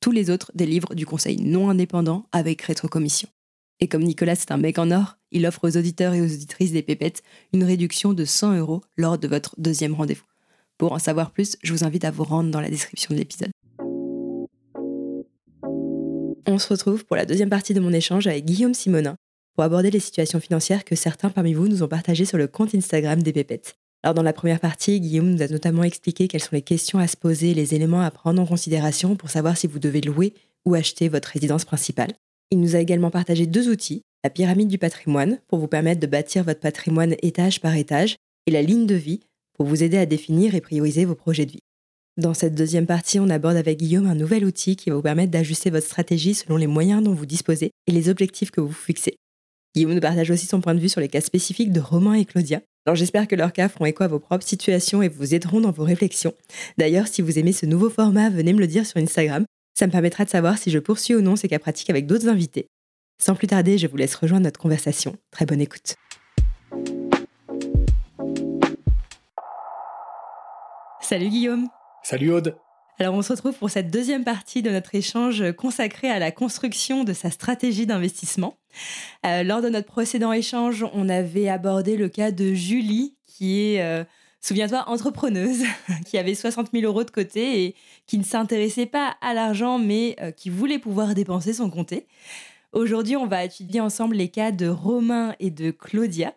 Tous les autres délivrent du conseil non indépendant avec rétrocommission. Et comme Nicolas c'est un mec en or, il offre aux auditeurs et aux auditrices des pépettes une réduction de 100 euros lors de votre deuxième rendez-vous. Pour en savoir plus, je vous invite à vous rendre dans la description de l'épisode. On se retrouve pour la deuxième partie de mon échange avec Guillaume Simonin pour aborder les situations financières que certains parmi vous nous ont partagées sur le compte Instagram des pépettes. Alors dans la première partie, Guillaume nous a notamment expliqué quelles sont les questions à se poser, les éléments à prendre en considération pour savoir si vous devez louer ou acheter votre résidence principale. Il nous a également partagé deux outils, la pyramide du patrimoine pour vous permettre de bâtir votre patrimoine étage par étage et la ligne de vie pour vous aider à définir et prioriser vos projets de vie. Dans cette deuxième partie, on aborde avec Guillaume un nouvel outil qui va vous permettre d'ajuster votre stratégie selon les moyens dont vous disposez et les objectifs que vous fixez. Guillaume nous partage aussi son point de vue sur les cas spécifiques de Romain et Claudia. Alors j'espère que leurs cas feront écho à vos propres situations et vous aideront dans vos réflexions. D'ailleurs, si vous aimez ce nouveau format, venez me le dire sur Instagram. Ça me permettra de savoir si je poursuis ou non ces cas pratiques avec d'autres invités. Sans plus tarder, je vous laisse rejoindre notre conversation. Très bonne écoute. Salut Guillaume. Salut Aude. Alors on se retrouve pour cette deuxième partie de notre échange consacré à la construction de sa stratégie d'investissement. Euh, lors de notre précédent échange, on avait abordé le cas de Julie, qui est, euh, souviens-toi, entrepreneuse, qui avait 60 000 euros de côté et qui ne s'intéressait pas à l'argent, mais euh, qui voulait pouvoir dépenser son compté. Aujourd'hui, on va étudier ensemble les cas de Romain et de Claudia.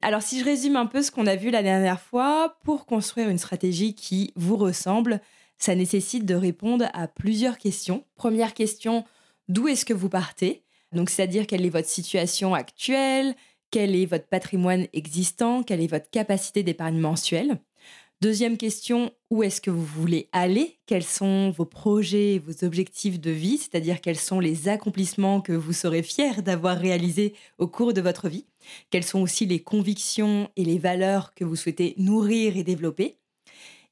Alors si je résume un peu ce qu'on a vu la dernière fois, pour construire une stratégie qui vous ressemble, ça nécessite de répondre à plusieurs questions. Première question, d'où est-ce que vous partez? Donc, c'est-à-dire quelle est votre situation actuelle, quel est votre patrimoine existant, quelle est votre capacité d'épargne mensuelle? Deuxième question, où est-ce que vous voulez aller? Quels sont vos projets, vos objectifs de vie? C'est-à-dire quels sont les accomplissements que vous serez fiers d'avoir réalisés au cours de votre vie? Quelles sont aussi les convictions et les valeurs que vous souhaitez nourrir et développer?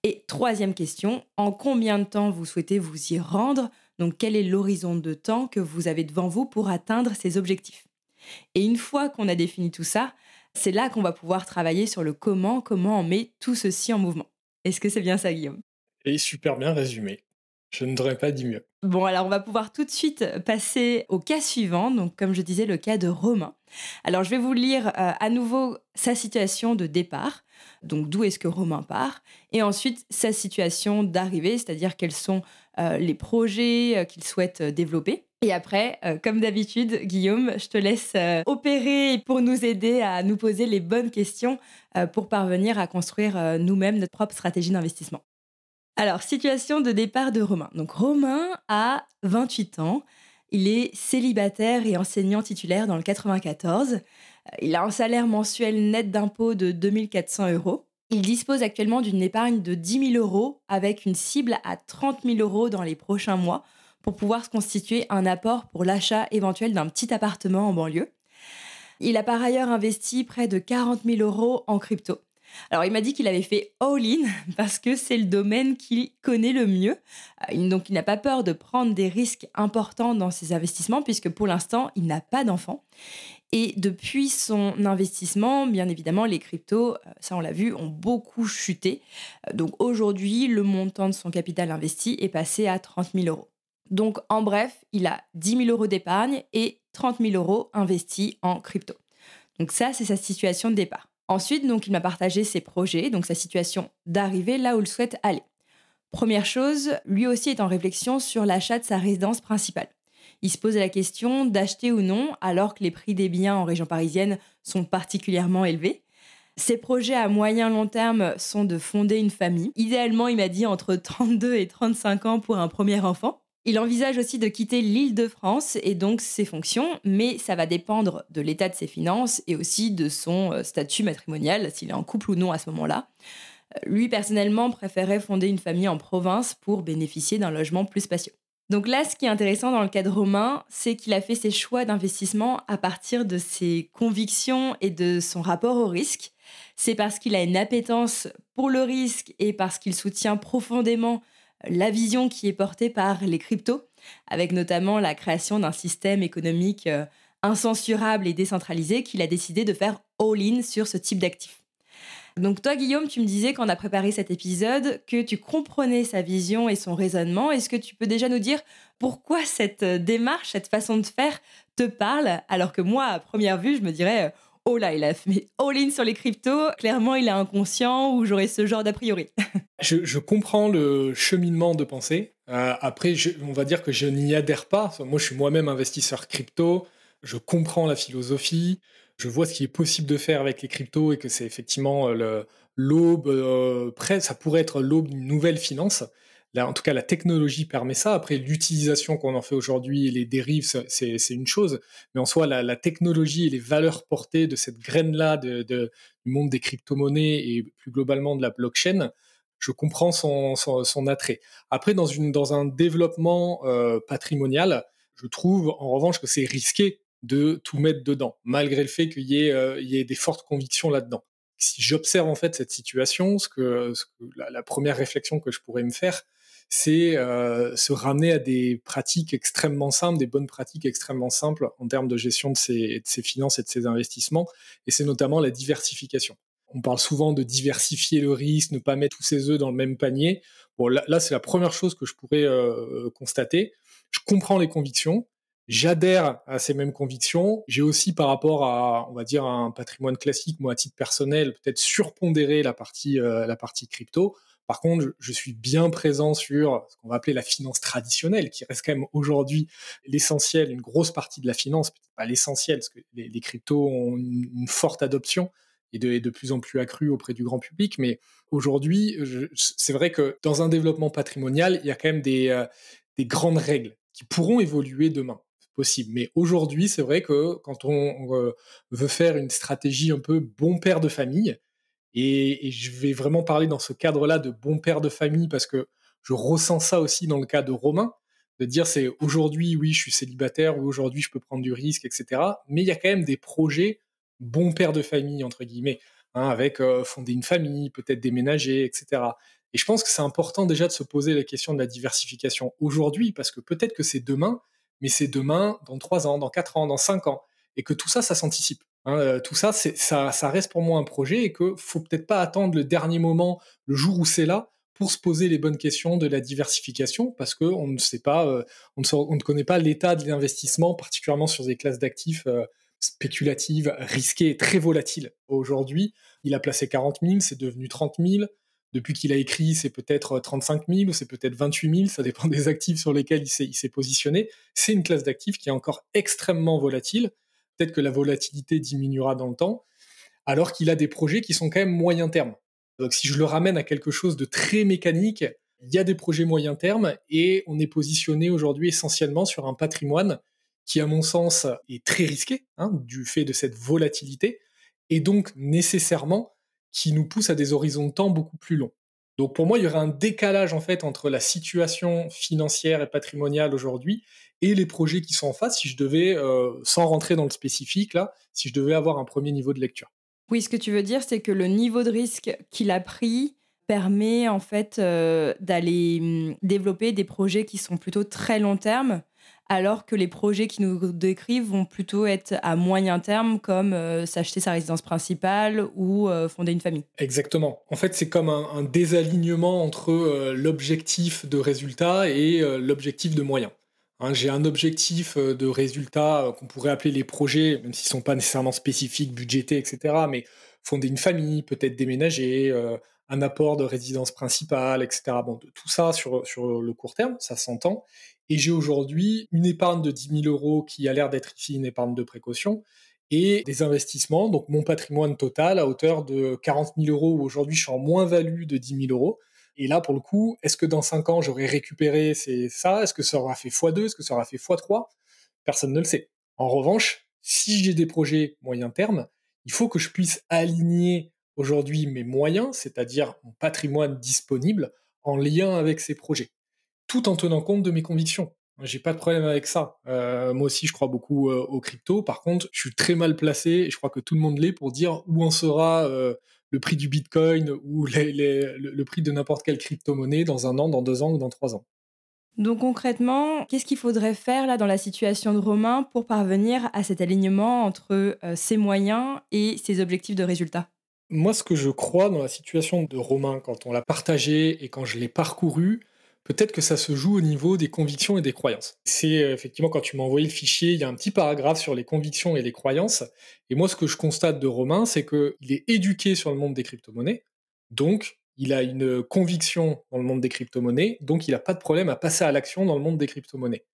Et troisième question, en combien de temps vous souhaitez vous y rendre? Donc quel est l'horizon de temps que vous avez devant vous pour atteindre ces objectifs? Et une fois qu'on a défini tout ça, c'est là qu'on va pouvoir travailler sur le comment, comment on met tout ceci en mouvement. Est-ce que c'est bien ça, Guillaume? Et super bien résumé. Je ne devrais pas dit mieux. Bon, alors on va pouvoir tout de suite passer au cas suivant, donc comme je disais, le cas de Romain. Alors je vais vous lire euh, à nouveau sa situation de départ donc d'où est-ce que Romain part, et ensuite sa situation d'arrivée, c'est-à-dire quels sont euh, les projets euh, qu'il souhaite euh, développer. Et après, comme d'habitude, Guillaume, je te laisse opérer pour nous aider à nous poser les bonnes questions pour parvenir à construire nous-mêmes notre propre stratégie d'investissement. Alors, situation de départ de Romain. Donc, Romain a 28 ans. Il est célibataire et enseignant titulaire dans le 94. Il a un salaire mensuel net d'impôt de 2400 euros. Il dispose actuellement d'une épargne de 10 000 euros avec une cible à 30 000 euros dans les prochains mois pour pouvoir se constituer un apport pour l'achat éventuel d'un petit appartement en banlieue. Il a par ailleurs investi près de 40 000 euros en crypto. Alors il m'a dit qu'il avait fait all-in parce que c'est le domaine qu'il connaît le mieux. Euh, donc il n'a pas peur de prendre des risques importants dans ses investissements puisque pour l'instant il n'a pas d'enfant. Et depuis son investissement, bien évidemment, les cryptos, euh, ça on l'a vu, ont beaucoup chuté. Euh, donc aujourd'hui, le montant de son capital investi est passé à 30 000 euros. Donc en bref, il a 10 000 euros d'épargne et 30 000 euros investis en crypto. Donc ça, c'est sa situation de départ. Ensuite, donc, il m'a partagé ses projets, donc sa situation d'arrivée là où il souhaite aller. Première chose, lui aussi est en réflexion sur l'achat de sa résidence principale. Il se pose la question d'acheter ou non alors que les prix des biens en région parisienne sont particulièrement élevés. Ses projets à moyen long terme sont de fonder une famille. Idéalement, il m'a dit entre 32 et 35 ans pour un premier enfant. Il envisage aussi de quitter l'île de France et donc ses fonctions, mais ça va dépendre de l'état de ses finances et aussi de son euh, statut matrimonial, s'il est en couple ou non à ce moment-là. Euh, lui, personnellement, préférait fonder une famille en province pour bénéficier d'un logement plus spacieux. Donc là, ce qui est intéressant dans le cas de Romain, c'est qu'il a fait ses choix d'investissement à partir de ses convictions et de son rapport au risque. C'est parce qu'il a une appétence pour le risque et parce qu'il soutient profondément la vision qui est portée par les cryptos, avec notamment la création d'un système économique euh, incensurable et décentralisé qu'il a décidé de faire all-in sur ce type d'actifs. Donc toi, Guillaume, tu me disais quand on a préparé cet épisode que tu comprenais sa vision et son raisonnement. Est-ce que tu peux déjà nous dire pourquoi cette euh, démarche, cette façon de faire te parle, alors que moi, à première vue, je me dirais, oh là, il a fait all-in sur les cryptos. Clairement, il est inconscient ou j'aurais ce genre d'a priori. je, comprends le cheminement de pensée. Euh, après, on va dire que je n'y adhère pas. Moi, je suis moi-même investisseur crypto. Je comprends la philosophie. Je vois ce qui est possible de faire avec les cryptos et que c'est effectivement euh, l'aube, euh, ça pourrait être l'aube d'une nouvelle finance en tout cas, la technologie permet ça. Après, l'utilisation qu'on en fait aujourd'hui et les dérives, c'est une chose. Mais en soi, la, technologie et les valeurs portées de cette graine-là du monde des crypto-monnaies et plus globalement de la blockchain, je comprends son, attrait. Après, dans, un développement euh, patrimonial, je trouve en revanche que c'est risqué de tout mettre dedans, malgré le fait qu'il y, ait, euh, des fortes convictions là-dedans. Si j'observe en fait cette situation, la, première réflexion que je pourrais me faire, c'est euh, se ramener à des pratiques extrêmement simples, des bonnes pratiques extrêmement simples en termes de gestion de ses, finances et de ses investissements, et c'est notamment la diversification. On parle souvent de diversifier le risque, ne pas mettre tous ses œufs dans le même panier. Bon, là, c'est la première chose que je pourrais euh, constater. Je comprends les convictions, J'adhère à ces mêmes convictions. J'ai aussi, par rapport à, on va dire, un patrimoine classique, moi, à titre personnel, peut-être surpondéré la partie, euh, la partie crypto. Par contre, je suis bien présent sur ce qu'on va appeler la finance traditionnelle, qui reste quand même aujourd'hui l'essentiel, une grosse partie de la finance, peut-être pas l'essentiel, parce que les, cryptos ont une, forte adoption et de, plus en plus accrue auprès du grand public. Mais aujourd'hui, c'est vrai que dans un développement patrimonial, il y a quand même des, euh, des grandes règles qui pourront évoluer demain. Possible. Mais aujourd'hui, c'est vrai que quand on euh, veut faire une stratégie un peu bon père de famille, et, je vais vraiment parler dans ce cadre-là de bon père de famille parce que je ressens ça aussi dans le cas de Romain, de dire c'est aujourd'hui, oui, je suis célibataire, ou aujourd'hui, je peux prendre du risque, etc. Mais il y a quand même des projets bon père de famille, entre guillemets, hein, avec euh, fonder une famille, peut-être déménager, etc. Et je pense que c'est important déjà de se poser la question de la diversification aujourd'hui, parce que peut-être que c'est demain, mais c'est demain, dans trois ans, dans quatre ans, dans cinq ans, et que tout ça, ça s'anticipe. Hein, euh, tout ça, ça, reste pour moi un projet et qu'il faut peut-être pas attendre le dernier moment, le jour où c'est là, pour se poser les bonnes questions de la diversification, parce qu'on ne sait pas, euh, on, ne on, connaît pas l'état de l'investissement, particulièrement sur des classes d'actifs euh, spéculatives, risquées très volatiles. Aujourd'hui, il a placé 40 000, c'est devenu 30 000. Depuis qu'il a écrit, c'est peut-être 35 000 ou c'est peut-être 28 000, ça dépend des actifs sur lesquels il s'est positionné. C'est une classe d'actifs qui est encore extrêmement volatile peut-être que la volatilité diminuera dans le temps, alors qu'il a des projets qui sont quand même moyen terme. Donc si je le ramène à quelque chose de très mécanique, il y a des projets moyen terme et on est positionné aujourd'hui essentiellement sur un patrimoine qui, à mon sens, est très risqué hein, du fait de cette volatilité et donc nécessairement qui nous pousse à des horizons de temps beaucoup plus longs. Donc pour moi, il y aurait un décalage en fait entre la situation financière et patrimoniale aujourd'hui et les projets qui sont en face si je devais, euh, sans rentrer dans le spécifique là, si je devais avoir un premier niveau de lecture. Oui, ce que tu veux dire, c'est que le niveau de risque qu'il a pris permet en fait euh, d'aller hum, développer des projets qui sont plutôt très long terme, alors que les projets qui nous décrivent vont plutôt être à moyen terme, comme euh, s'acheter sa résidence principale ou euh, fonder une famille. Exactement. En fait, c'est comme un, désalignement entre l'objectif de résultat et l'objectif de moyens. Hein, j'ai un objectif de résultat qu'on pourrait appeler les projets, même s'ils ne sont pas nécessairement spécifiques, budgétés, etc. Mais fonder une famille, peut-être déménager, un apport de résidence principale, etc. Bon, tout ça sur, sur le court terme, ça s'entend. Et j'ai aujourd'hui une épargne de 10 000 euros qui a l'air d'être ici une épargne de précaution et des investissements, donc mon patrimoine total à hauteur de 40 000 euros où aujourd'hui je suis en moins-value de 10 000 euros. Et là, pour le coup, est-ce que dans 5 ans j'aurais récupéré ça? Est-ce que ça aura fait x2 Est-ce que ça aura fait x3 Personne ne le sait. En revanche, si j'ai des projets moyen terme, il faut que je puisse aligner aujourd'hui mes moyens, c'est-à-dire mon patrimoine disponible, en lien avec ces projets, tout en tenant compte de mes convictions. J'ai pas de problème avec ça. Euh, moi aussi, je crois beaucoup euh, aux crypto. Par contre, je suis très mal placé, et je crois que tout le monde l'est, pour dire où en sera euh, le prix du Bitcoin ou les, les, le, le, prix de n'importe quelle crypto-monnaie dans un an, dans deux ans ou dans trois ans. Donc concrètement, qu'est-ce qu'il faudrait faire là dans la situation de Romain pour parvenir à cet alignement entre ses moyens et ses objectifs de résultat moi, ce que je crois dans la situation de Romain, quand on l'a partagé et quand je l'ai parcouru, peut-être que ça se joue au niveau des convictions et des croyances. C'est euh, effectivement quand tu m'as envoyé le fichier, il y a un petit paragraphe sur les convictions et les croyances. Et moi, ce que je constate de Romain, c'est qu'il est éduqué sur le monde des crypto-monnaies. Donc, il a une conviction dans le monde des crypto-monnaies. Donc, il n'a pas de problème à passer à l'action dans le monde des crypto-monnaies.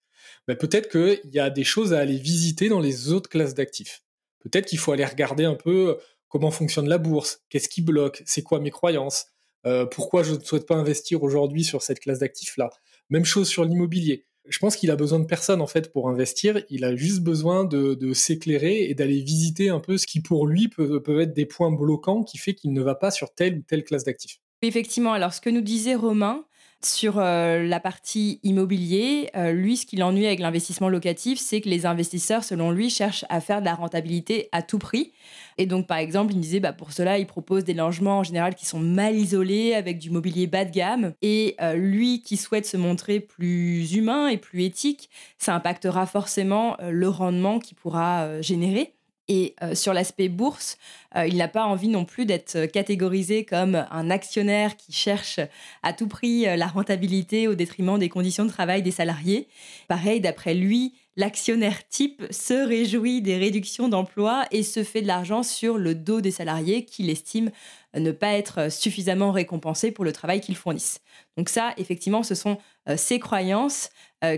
Mais peut-être qu'il y a des choses à aller visiter dans les autres classes d'actifs. Peut-être qu'il faut aller regarder un peu comment fonctionne la bourse, qu'est-ce qui bloque, c'est quoi mes croyances, euh, pourquoi je ne souhaite pas investir aujourd'hui sur cette classe d'actifs-là? Même chose sur l'immobilier. Je pense qu'il a besoin de personne en fait pour investir. Il a juste besoin de, s'éclairer et d'aller visiter un peu ce qui pour lui peut, peut être des points bloquants qui fait qu'il ne va pas sur telle ou telle classe d'actifs. Effectivement. Alors ce que nous disait Romain, sur euh, la partie immobilier, euh, lui, ce qui l'ennuie avec l'investissement locatif, c'est que les investisseurs, selon lui, cherchent à faire de la rentabilité à tout prix. Et donc, par exemple, il me disait, bah, pour cela, il propose des logements en général qui sont mal isolés, avec du mobilier bas de gamme. Et euh, lui, qui souhaite se montrer plus humain et plus éthique, ça impactera forcément le rendement qu'il pourra générer. Et euh, sur l'aspect bourse, euh, il n'a pas envie non plus d'être catégorisé comme un actionnaire qui cherche à tout prix euh, la rentabilité au détriment des conditions de travail des salariés. Pareil, d'après lui, l'actionnaire type se réjouit des réductions d'emplois et se fait de l'argent sur le dos des salariés qu'il estime ne pas être suffisamment récompensés pour le travail qu'ils fournissent. Donc ça, effectivement, ce sont ses croyances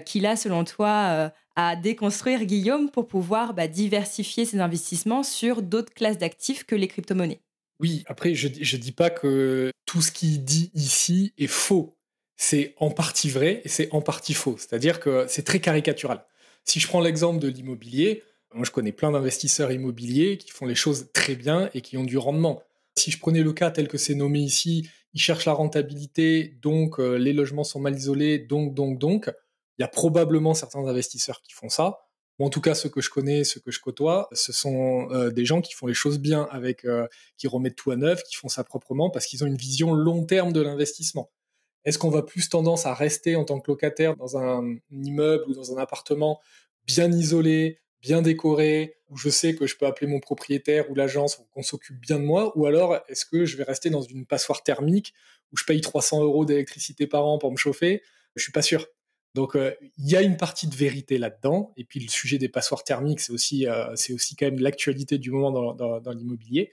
qu'il a, selon toi, à déconstruire, Guillaume, pour pouvoir bah, diversifier ses investissements sur d'autres classes d'actifs que les crypto-monnaies. Oui, après, je ne dis pas que tout ce qu'il dit ici est faux. C'est en partie vrai et c'est en partie faux. C'est-à-dire que c'est très caricatural. Si je prends l'exemple de l'immobilier, moi je connais plein d'investisseurs immobiliers qui font les choses très bien et qui ont du rendement. Si je prenais le cas tel que c'est nommé ici, ils cherchent la rentabilité, donc euh, les logements sont mal isolés, donc, donc, donc. Il y a probablement certains investisseurs qui font ça. Ou en tout cas, ceux que je connais, ceux que je côtoie, ce sont euh, des gens qui font les choses bien, avec, euh, qui remettent tout à neuf, qui font ça proprement, parce qu'ils ont une vision long terme de l'investissement. Est-ce qu'on va plus tendance à rester en tant que locataire dans un immeuble ou dans un appartement bien isolé, bien décoré, où je sais que je peux appeler mon propriétaire ou l'agence qu'on s'occupe bien de moi, ou alors est-ce que je vais rester dans une passoire thermique où je paye 300 euros d'électricité par an pour me chauffer? Je suis pas sûr. Donc euh, il y a une partie de vérité là-dedans. Et puis le sujet des passoires thermiques, c'est aussi, euh, quand même l'actualité du moment dans l'immobilier.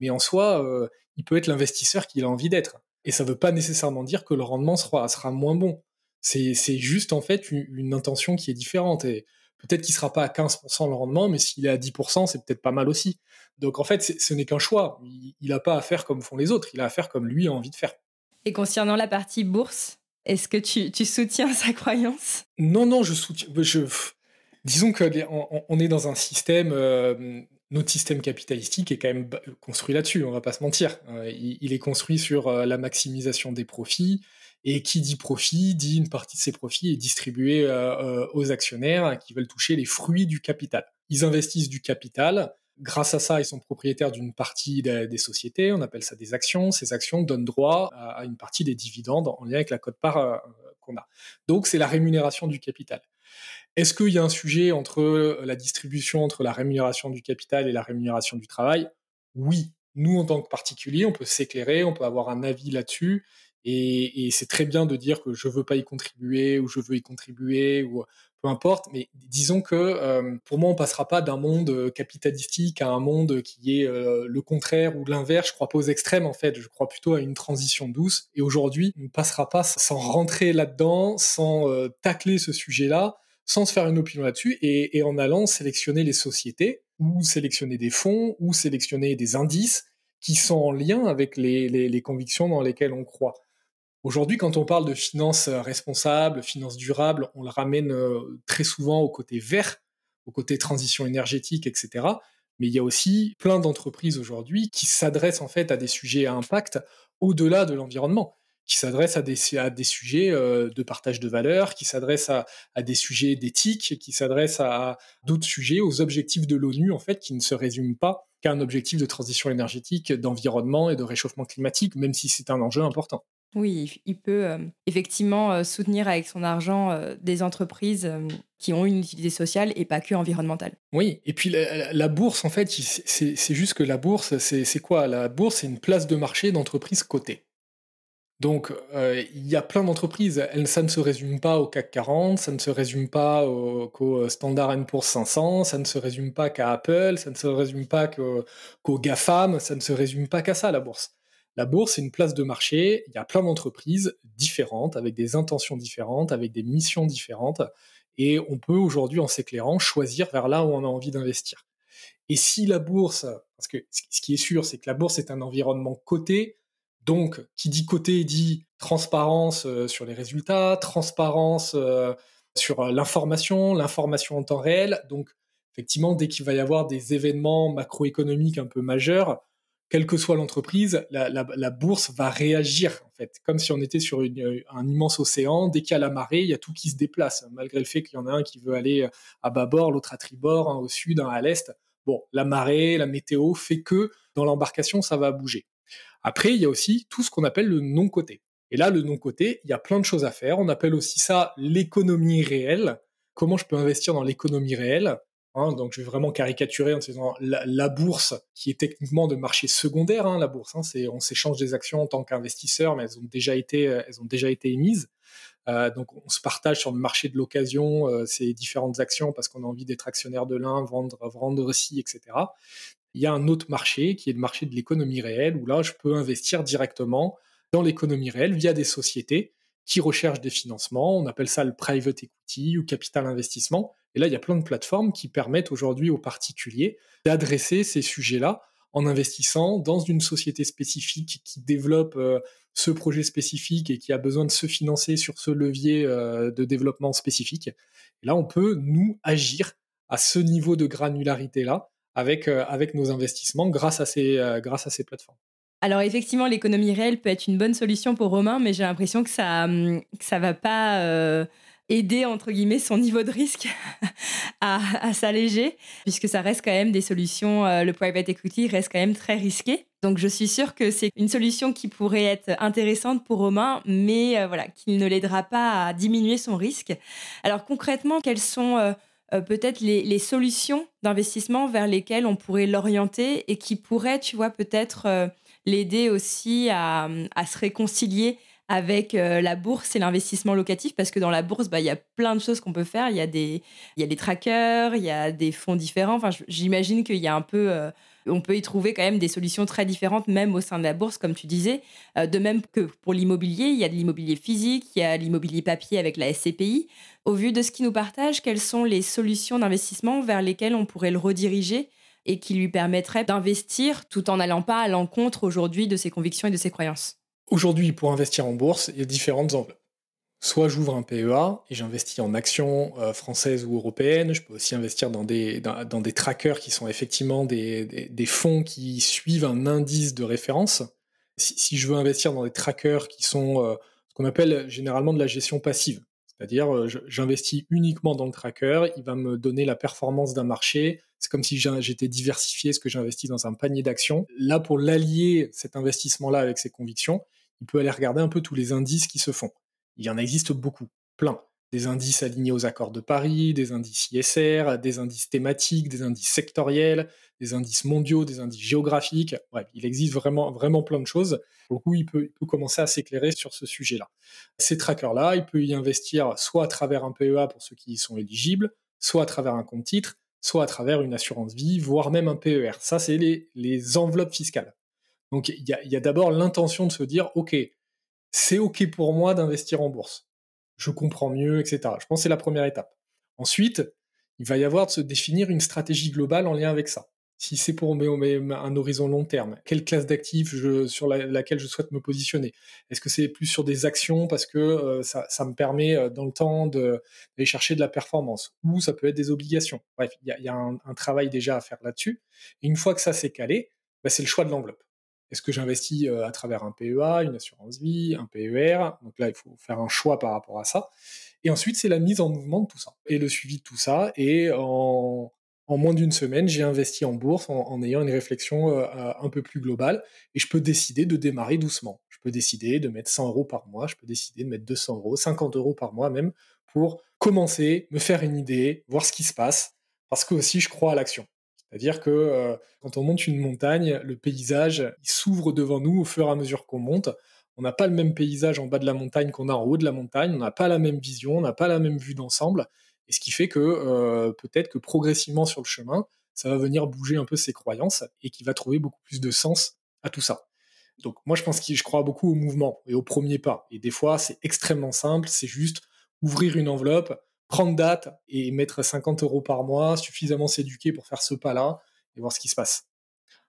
Mais en soi, euh, il peut être l'investisseur qu'il a envie d'être. Et ça ne veut pas nécessairement dire que le rendement sera, sera moins bon. C'est, juste en fait une, une, intention qui est différente. Et peut-être qu'il ne sera pas à 15% le rendement, mais s'il est à 10%, c'est peut-être pas mal aussi. Donc en fait, ce n'est qu'un choix. Il n'a pas à faire comme font les autres, il a à faire comme lui a envie de faire. Et concernant la partie bourse, est-ce que tu, tu, soutiens sa croyance? Non, non, je soutiens. Je, disons que on, on, est dans un système. Euh, notre système capitalistique est quand même construit là-dessus. On va pas se mentir. Euh, il, est construit sur euh, la maximisation des profits. Et qui dit profit dit une partie de ces profits est distribuée euh, aux actionnaires qui veulent toucher les fruits du capital. Ils investissent du capital, grâce à ça, ils sont propriétaires d'une partie des, sociétés, on appelle ça des actions. Ces actions donnent droit à, une partie des dividendes en lien avec la cote-part qu'on a. Donc c'est la rémunération du capital. Est-ce qu'il y a un sujet entre la distribution, entre la rémunération du capital et la rémunération du travail? Oui. Nous, en tant que particulier, on peut s'éclairer, on peut avoir un avis là-dessus. Et, c'est très bien de dire que je veux pas y contribuer ou je veux y contribuer ou peu importe. Mais disons que euh, pour moi, on passera pas d'un monde capitalistique à un monde qui est euh, le contraire ou l'inverse. Je crois pas aux extrêmes en fait. Je crois plutôt à une transition douce. Et aujourd'hui, on ne passera pas sans rentrer là-dedans, sans euh, tacler ce sujet-là, sans se faire une opinion là-dessus et, en allant sélectionner les sociétés ou sélectionner des fonds ou sélectionner des indices qui sont en lien avec les, convictions dans lesquelles on croit. Aujourd'hui, quand on parle de finances euh, responsables, finances durables, on le ramène euh, très souvent au côté vert, au côté transition énergétique, etc. Mais il y a aussi plein d'entreprises aujourd'hui qui s'adressent en fait à des sujets à impact au-delà de l'environnement, qui s'adressent à des, à des sujets euh, de partage de valeurs, qui s'adressent à, à, des sujets d'éthique, qui s'adressent à d'autres sujets, aux objectifs de l'ONU en fait, qui ne se résument pas qu'à un objectif de transition énergétique, d'environnement et de réchauffement climatique, même si c'est un enjeu important. Oui, il peut euh, effectivement euh, soutenir avec son argent euh, des entreprises qui ont une utilité sociale et pas que environnementale. Oui, et puis la, bourse, en fait, c'est juste que la bourse, c'est quoi? La bourse, c'est une place de marché d'entreprises cotées. Donc, il y a plein d'entreprises. Ça ne se résume pas au CAC 40, ça ne se résume pas qu'au Standard Poor's 500, ça ne se résume pas qu'à Apple, ça ne se résume pas qu'au GAFAM, ça ne se résume pas qu'à ça, la bourse. La bourse, c'est une place de marché. Il y a plein d'entreprises différentes, avec des intentions différentes, avec des missions différentes. Et on peut aujourd'hui, en s'éclairant, choisir vers là où on a envie d'investir. Et si la bourse, parce que ce qui est sûr, c'est que la bourse est un environnement coté, donc qui dit coté dit transparence euh, sur les résultats, transparence euh, sur euh, l'information, l'information en temps réel. Donc effectivement, dès qu'il va y avoir des événements macroéconomiques un peu majeurs, quelle que soit l'entreprise, la, bourse va réagir en fait, comme si on était sur un immense océan. Dès qu'il y a la marée, il y a tout qui se déplace, malgré le fait qu'il y en a un qui veut aller à bâbord, l'autre à tribord, un au sud, un à l'est. Bon, la marée, la météo fait que dans l'embarcation, ça va bouger. Après, il y a aussi tout ce qu'on appelle le non-côté. Et là, le non-côté, il y a plein de choses à faire. On appelle aussi ça l'économie réelle. Comment je peux investir dans l'économie réelle Hein, donc je vais vraiment caricaturer en disant la, bourse qui est techniquement de marché secondaire. Hein, la bourse, hein, on s'échange des actions en tant qu'investisseur, mais elles ont déjà été euh, émises. Euh, donc on se partage sur le marché de l'occasion euh, ces différentes actions parce qu'on a envie d'être actionnaire de l'un, vendre vendre aussi, etc. Il y a un autre marché qui est le marché de l'économie réelle où là je peux investir directement dans l'économie réelle via des sociétés qui recherchent des financements. On appelle ça le private equity ou capital investissement et là, il y a plein de plateformes qui permettent aujourd'hui aux particuliers d'adresser ces sujets-là en investissant dans une société spécifique qui développe euh, ce projet spécifique et qui a besoin de se financer sur ce levier euh, de développement spécifique. Et là, on peut, nous, agir à ce niveau de granularité-là avec, euh, avec nos investissements grâce à ces, grâce à ces plateformes. Alors effectivement, l'économie réelle peut être une bonne solution pour Romain, mais j'ai l'impression que ça ne ça va pas aider entre guillemets son niveau de risque à, s'alléger, puisque ça reste quand même des solutions. Euh, le private equity reste quand même très risqué. Donc je suis sûre que c'est une solution qui pourrait être intéressante pour Romain, mais euh, voilà, qui ne l'aidera pas à diminuer son risque. Alors concrètement, quelles sont euh, peut-être les, solutions d'investissement vers lesquelles on pourrait l'orienter et qui pourraient, tu vois, peut-être l'aider aussi à, se réconcilier avec euh, la bourse et l'investissement locatif parce que dans la bourse, bah, il y a plein de choses qu'on peut faire. Il y, a des, y a des trackers, il y a des fonds différents. Enfin, j'imagine qu'il y a un peu... On peut y trouver quand même des solutions très différentes, même au sein de la bourse, comme tu disais. Euh, de même que pour l'immobilier, il y a de l'immobilier physique, il y a l'immobilier papier avec la SCPI. Au vu de ce qu'il nous partage, quelles sont les solutions d'investissement vers lesquelles on pourrait le rediriger et qui lui permettraient d'investir tout en n'allant pas à l'encontre aujourd'hui de ses convictions et de ses croyances? Aujourd'hui, pour investir en bourse, il y a différentes enveloppes. Soit j'ouvre un PEA et j'investis en actions euh, françaises ou européennes. Je peux aussi investir dans des, dans, des trackers qui sont effectivement des, des, fonds qui suivent un indice de référence. Si, je veux investir dans des trackers qui sont euh, ce qu'on appelle généralement de la gestion passive, c'est-à-dire euh, j'investis uniquement dans le tracker, il va me donner la performance d'un marché C'est comme si j'étais diversifié, ce que j'investis dans un panier d'actions. Là, pour l'allier, cet investissement-là avec ses convictions, il peut aller regarder un peu tous les indices qui se font. Il y en existe beaucoup, plein des indices alignés aux accords de Paris, des indices ISR, des indices thématiques, des indices sectoriels, des indices mondiaux, des indices géographiques. Bref, il existe vraiment, vraiment plein de choses. Coup, il peut, il peut commencer à s'éclairer sur ce sujet-là. Ces trackers-là, il peut y investir soit à travers un PEA pour ceux qui y sont éligibles, soit à travers un compte titre, soit à travers une assurance vie, voire même un PER. Ça, c'est les, enveloppes fiscales. Donc, il y a d'abord l'intention de se dire, OK, c'est OK pour moi d'investir en bourse je comprends mieux, etc. Je pense que c'est la première étape. Ensuite, il va y avoir de se définir une stratégie globale en lien avec ça. Si c'est pour un horizon long terme, quelle classe d'actifs sur laquelle je souhaite me positionner? Est-ce que c'est plus sur des actions parce que euh, ça, me permet euh, dans le temps d'aller chercher de la performance? Ou ça peut être des obligations? Bref, il y a, un, travail déjà à faire là-dessus. Une fois que ça s'est calé, bah, c'est le choix de l'enveloppe. Est-ce que j'investis euh, à travers un PEA, une assurance vie, un PER Donc là, il faut faire un choix par rapport à ça. Et ensuite, c'est la mise en mouvement de tout ça et le suivi de tout ça. Et en, moins d'une semaine, j'ai investi en bourse en, ayant une réflexion euh, un peu plus globale. Et je peux décider de démarrer doucement. Je peux décider de mettre 100 euros par mois. Je peux décider de mettre 200 euros, 50 euros par mois même pour commencer, me faire une idée, voir ce qui se passe. Parce que aussi, je crois à l'action. C'est-à-dire que euh, quand on monte une montagne, le paysage s'ouvre devant nous au fur et à mesure qu'on monte. On n'a pas le même paysage en bas de la montagne qu'on a en haut de la montagne, on n'a pas la même vision, on n'a pas la même vue d'ensemble, et ce qui fait que euh, peut-être que progressivement sur le chemin, ça va venir bouger un peu ses croyances et qu'il va trouver beaucoup plus de sens à tout ça. Donc moi je pense que je crois beaucoup au mouvement et au premier pas. Et des fois c'est extrêmement simple, c'est juste ouvrir une enveloppe, prendre date et mettre 50 euros par mois, suffisamment s'éduquer pour faire ce pas-là et voir ce qui se passe.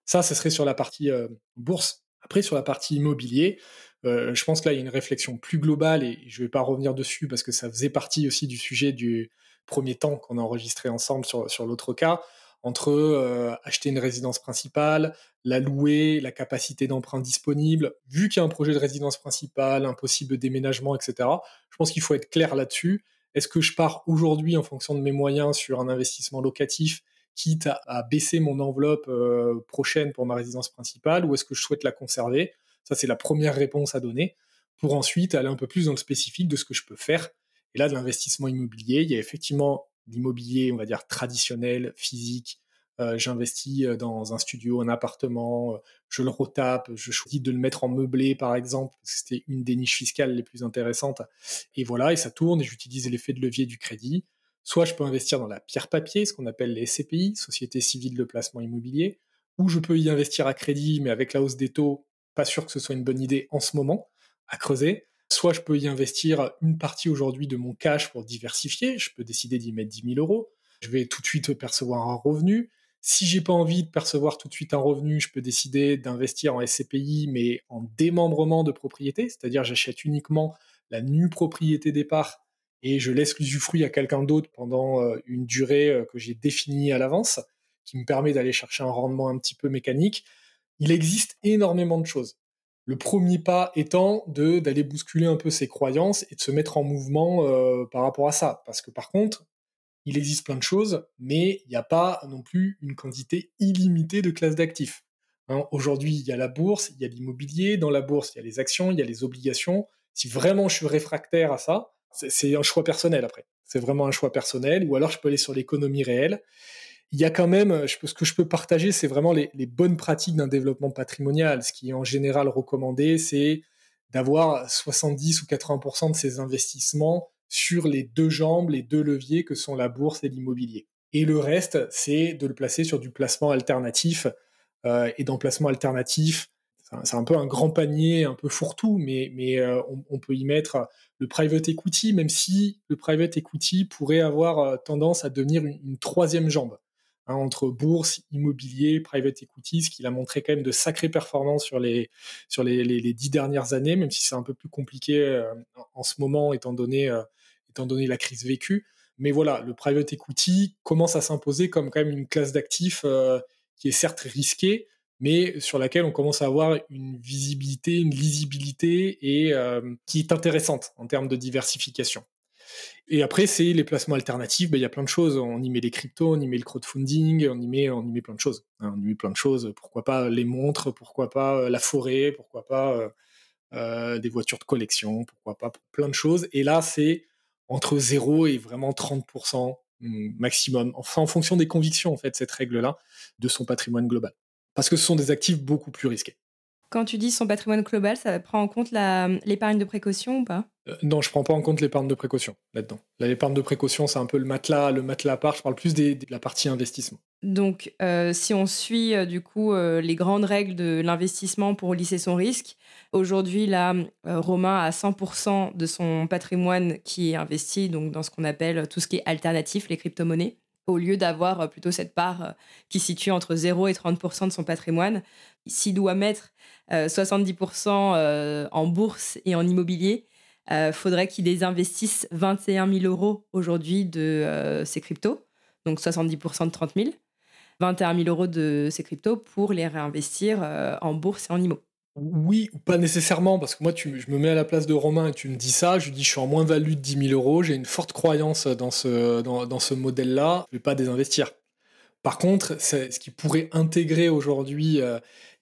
Ça, ce serait sur la partie euh, bourse. Après, sur la partie immobilier, euh, je pense que là, il y a une réflexion plus globale et je ne vais pas revenir dessus parce que ça faisait partie aussi du sujet du premier temps qu'on a enregistré ensemble sur, sur l'autre cas, entre euh, acheter une résidence principale, la louer, la capacité d'emprunt disponible. Vu qu'il y a un projet de résidence principale, un possible déménagement, etc., je pense qu'il faut être clair là-dessus est-ce que je pars aujourd'hui en fonction de mes moyens sur un investissement locatif, quitte à, baisser mon enveloppe euh, prochaine pour ma résidence principale, ou est-ce que je souhaite la conserver? Ça, c'est la première réponse à donner, pour ensuite aller un peu plus dans le spécifique de ce que je peux faire. Et là, de l'investissement immobilier, il y a effectivement l'immobilier, on va dire, traditionnel, physique, euh, j'investis euh, dans un studio, un appartement, euh, je le retape, je choisis de le mettre en meublé par exemple, c'était une des niches fiscales les plus intéressantes. Et voilà, et ça tourne et j'utilise l'effet de levier du crédit. Soit je peux investir dans la pierre papier, ce qu'on appelle les SCPI, Société civile de placement immobilier, ou je peux y investir à crédit, mais avec la hausse des taux, pas sûr que ce soit une bonne idée en ce moment, à creuser. Soit je peux y investir une partie aujourd'hui de mon cash pour diversifier, je peux décider d'y mettre 10 000 euros, je vais tout de suite percevoir un revenu, si j'ai pas envie de percevoir tout de suite un revenu, je peux décider d'investir en SCPI, mais en démembrement de propriété, c'est-à-dire j'achète uniquement la nue propriété départ et je laisse l'usufruit à quelqu'un d'autre pendant euh, une durée euh, que j'ai définie à l'avance, qui me permet d'aller chercher un rendement un petit peu mécanique. Il existe énormément de choses. Le premier pas étant d'aller bousculer un peu ses croyances et de se mettre en mouvement euh, par rapport à ça. Parce que par contre, il existe plein de choses, mais il n'y a pas non plus une quantité illimitée de classes d'actifs. Hein, aujourd'hui, il y a la bourse, il y a l'immobilier, dans la bourse, il y a les actions, il y a les obligations. Si vraiment je suis réfractaire à ça, c'est un choix personnel après. C'est vraiment un choix personnel, ou alors je peux aller sur l'économie réelle. Il y a quand même, ce que je peux partager, c'est vraiment les, les bonnes pratiques d'un développement patrimonial. Ce qui est en général recommandé, c'est d'avoir 70 ou 80% de ses investissements sur les deux jambes, les deux leviers que sont la bourse et l'immobilier. Et le reste, c'est de le placer sur du placement alternatif. Euh, et dans placement alternatif, c'est un peu un grand panier, un peu fourre-tout, mais, mais euh, on, peut y mettre le private equity, même si le private equity pourrait avoir euh, tendance à devenir une, troisième jambe. Hein, entre bourse, immobilier, private equity, ce qu'il a montré quand même de sacrées performances sur les, sur les, les, dix dernières années, même si c'est un peu plus compliqué en ce moment, étant donné étant donné la crise vécue. Mais voilà, le private equity commence à s'imposer comme quand même une classe d'actifs euh, qui est certes risquée, mais sur laquelle on commence à avoir une visibilité, une lisibilité et euh, qui est intéressante en termes de diversification. Et après, c'est les placements alternatifs. Ben, il y a plein de choses. On y met les cryptos, on y met le crowdfunding, on y met, on y met plein de choses. Hein. on y met plein de choses. Pourquoi pas les montres Pourquoi pas euh, la forêt Pourquoi pas des voitures de collection Pourquoi pas plein de choses. Et là, c'est entre 0 et vraiment 30% mm, maximum, enfin en fonction des convictions, en fait, cette règle-là, de son patrimoine global. Parce que ce sont des actifs beaucoup plus risqués. Quand tu dis son patrimoine global, ça prend en compte l'épargne de précaution ou pas? Euh, Non, je prends pas en compte l'épargne de précaution là-dedans. L'épargne de précaution, c'est un peu le matelas, le matelas à part. Je parle plus de la partie investissement. Donc, euh, si on suit euh, du coup les grandes règles de l'investissement pour lisser son risque, aujourd'hui là, Romain a 100% de son patrimoine qui est investi donc dans ce qu'on appelle tout ce qui est alternatif, les crypto-monnaies au lieu d'avoir plutôt cette part qui situe entre 0 et 30% de son patrimoine. S'il doit mettre 70% euh, euh, en bourse et en immobilier, euh, faudrait qu'il désinvestisse 21 000 euros aujourd'hui de ses cryptos, donc 70% de 30 000, 21 000 euros de ses cryptos pour les réinvestir en bourse et en immo. Oui, ou pas nécessairement, parce que moi, tu, je me mets à la place de Romain et tu me dis ça, je lui dis je suis en moins-value de 10 000 euros, j'ai une forte croyance dans ce, dans, dans ce modèle-là, je ne vais pas désinvestir. Par contre, ce qui pourrait intégrer aujourd'hui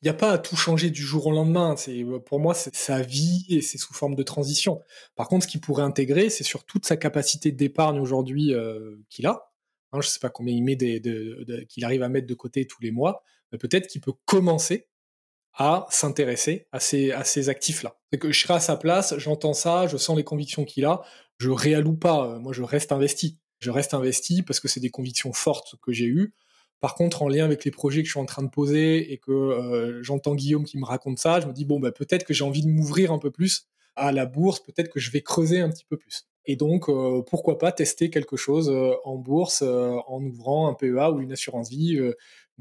il n'y a pas à tout changer du jour au lendemain. C'est pour moi, c'est sa vie et c'est sous forme de transition. Par contre, ce qu'il pourrait intégrer, c'est sur toute sa capacité d'épargne aujourd'hui euh, qu'il a. Hein, je ne sais pas combien il met qu'il arrive à mettre de côté tous les mois. Peut-être qu'il peut commencer à s'intéresser à ces, à ces actifs-là. Je serai à sa place, j'entends ça, je sens les convictions qu'il a, je réalloue pas. Moi, je reste investi. Je reste investi parce que c'est des convictions fortes que j'ai eues. Par contre, en lien avec les projets que je suis en train de poser et que euh, j'entends Guillaume qui me raconte ça, je me dis bon bah peut-être que j'ai envie de m'ouvrir un peu plus à la bourse, peut-être que je vais creuser un petit peu plus. Et donc euh, pourquoi pas tester quelque chose euh, en bourse en ouvrant un PEA ou une assurance vie,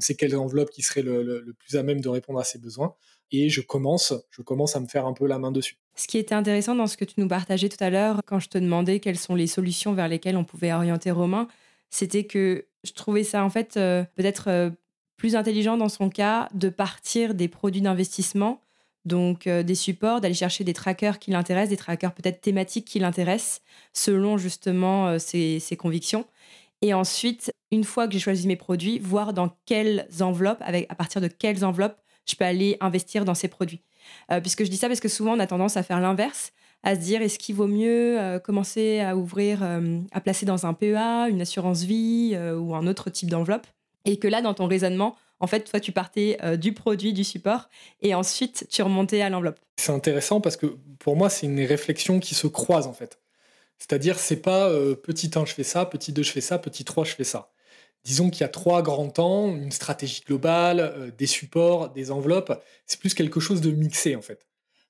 sais quelle enveloppe qui serait le, plus à même de répondre à ses besoins. Et je commence, je commence à me faire un peu la main dessus. Ce qui était intéressant dans ce que tu nous partageais tout à l'heure, quand je te demandais quelles sont les solutions vers lesquelles on pouvait orienter Romain, c'était que je trouvais ça en fait euh, peut-être euh, plus intelligent dans son cas de partir des produits d'investissement, donc euh, des supports, d'aller chercher des trackers qui l'intéressent, des trackers peut-être thématiques qui l'intéressent, selon justement ses, convictions. Et ensuite, une fois que j'ai choisi mes produits, voir dans quelles enveloppes, à partir de quelles enveloppes, je peux aller investir dans ces produits. puisque je dis ça parce que souvent on a tendance à faire l'inverse, à se dire est-ce qu'il vaut mieux euh, commencer à ouvrir, euh, à placer dans un PEA, une assurance vie euh, ou un autre type d'enveloppe? Et que là, dans ton raisonnement, en fait, toi, tu partais du produit, du support, et ensuite, tu remontais à l'enveloppe. C'est intéressant parce que pour moi, c'est une réflexion qui se croise, en fait. C'est-à-dire, c'est pas petit 1, je fais ça, petit 2, je fais ça, petit 3, je fais ça. Disons qu'il y a trois grands temps, une stratégie globale, des supports, des enveloppes. C'est plus quelque chose de mixé, en fait.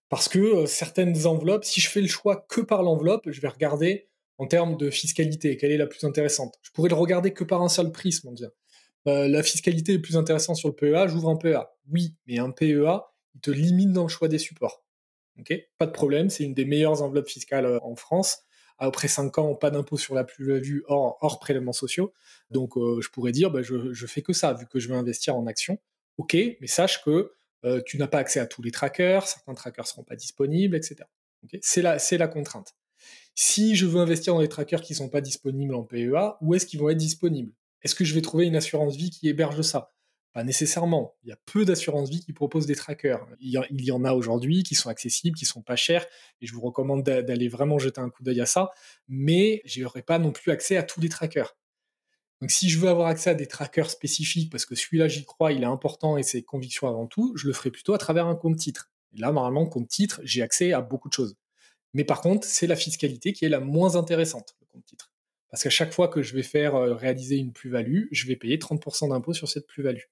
Parce que euh, certaines enveloppes, si je fais le choix que par l'enveloppe, je vais regarder en termes de fiscalité, quelle est la plus intéressante. Je pourrais le regarder que par un seul prisme, on dirait. Euh, la fiscalité est plus intéressante sur le PEA, j'ouvre un PEA. Oui, mais un PEA, il te limite dans le choix des supports. Pas de problème, c'est une des meilleures enveloppes fiscales euh, en France. Après 5 ans, pas d'impôt sur la plus-value hors, hors prélèvements sociaux. Donc je pourrais dire, bah, je, je fais que ça, vu que je veux investir en actions. Ok, mais sache que euh, tu n'as pas accès à tous les trackers, certains trackers ne seront pas disponibles, etc. c'est la, la contrainte. Si je veux investir dans des trackers qui ne sont pas disponibles en PEA, où est-ce qu'ils vont être disponibles? Est-ce que je vais trouver une assurance vie qui héberge ça? Pas nécessairement. Il y a peu d'assurances vie qui proposent des trackers. Il y, en a aujourd'hui qui sont accessibles, qui sont pas chers, et je vous recommande d'aller vraiment jeter un coup d'œil à ça, mais je n'aurai pas non plus accès à tous les trackers. Donc si je veux avoir accès à des trackers spécifiques, parce que celui-là j'y crois, il est important et c'est conviction avant tout, je le ferai plutôt à travers un compte titre. Et là, normalement, compte titre, j'ai accès à beaucoup de choses. Mais par contre, c'est la fiscalité qui est la moins intéressante, le compte titre. Parce qu'à chaque fois que je vais faire euh, réaliser une plus-value, je vais payer 30% d'impôt sur cette plus-value.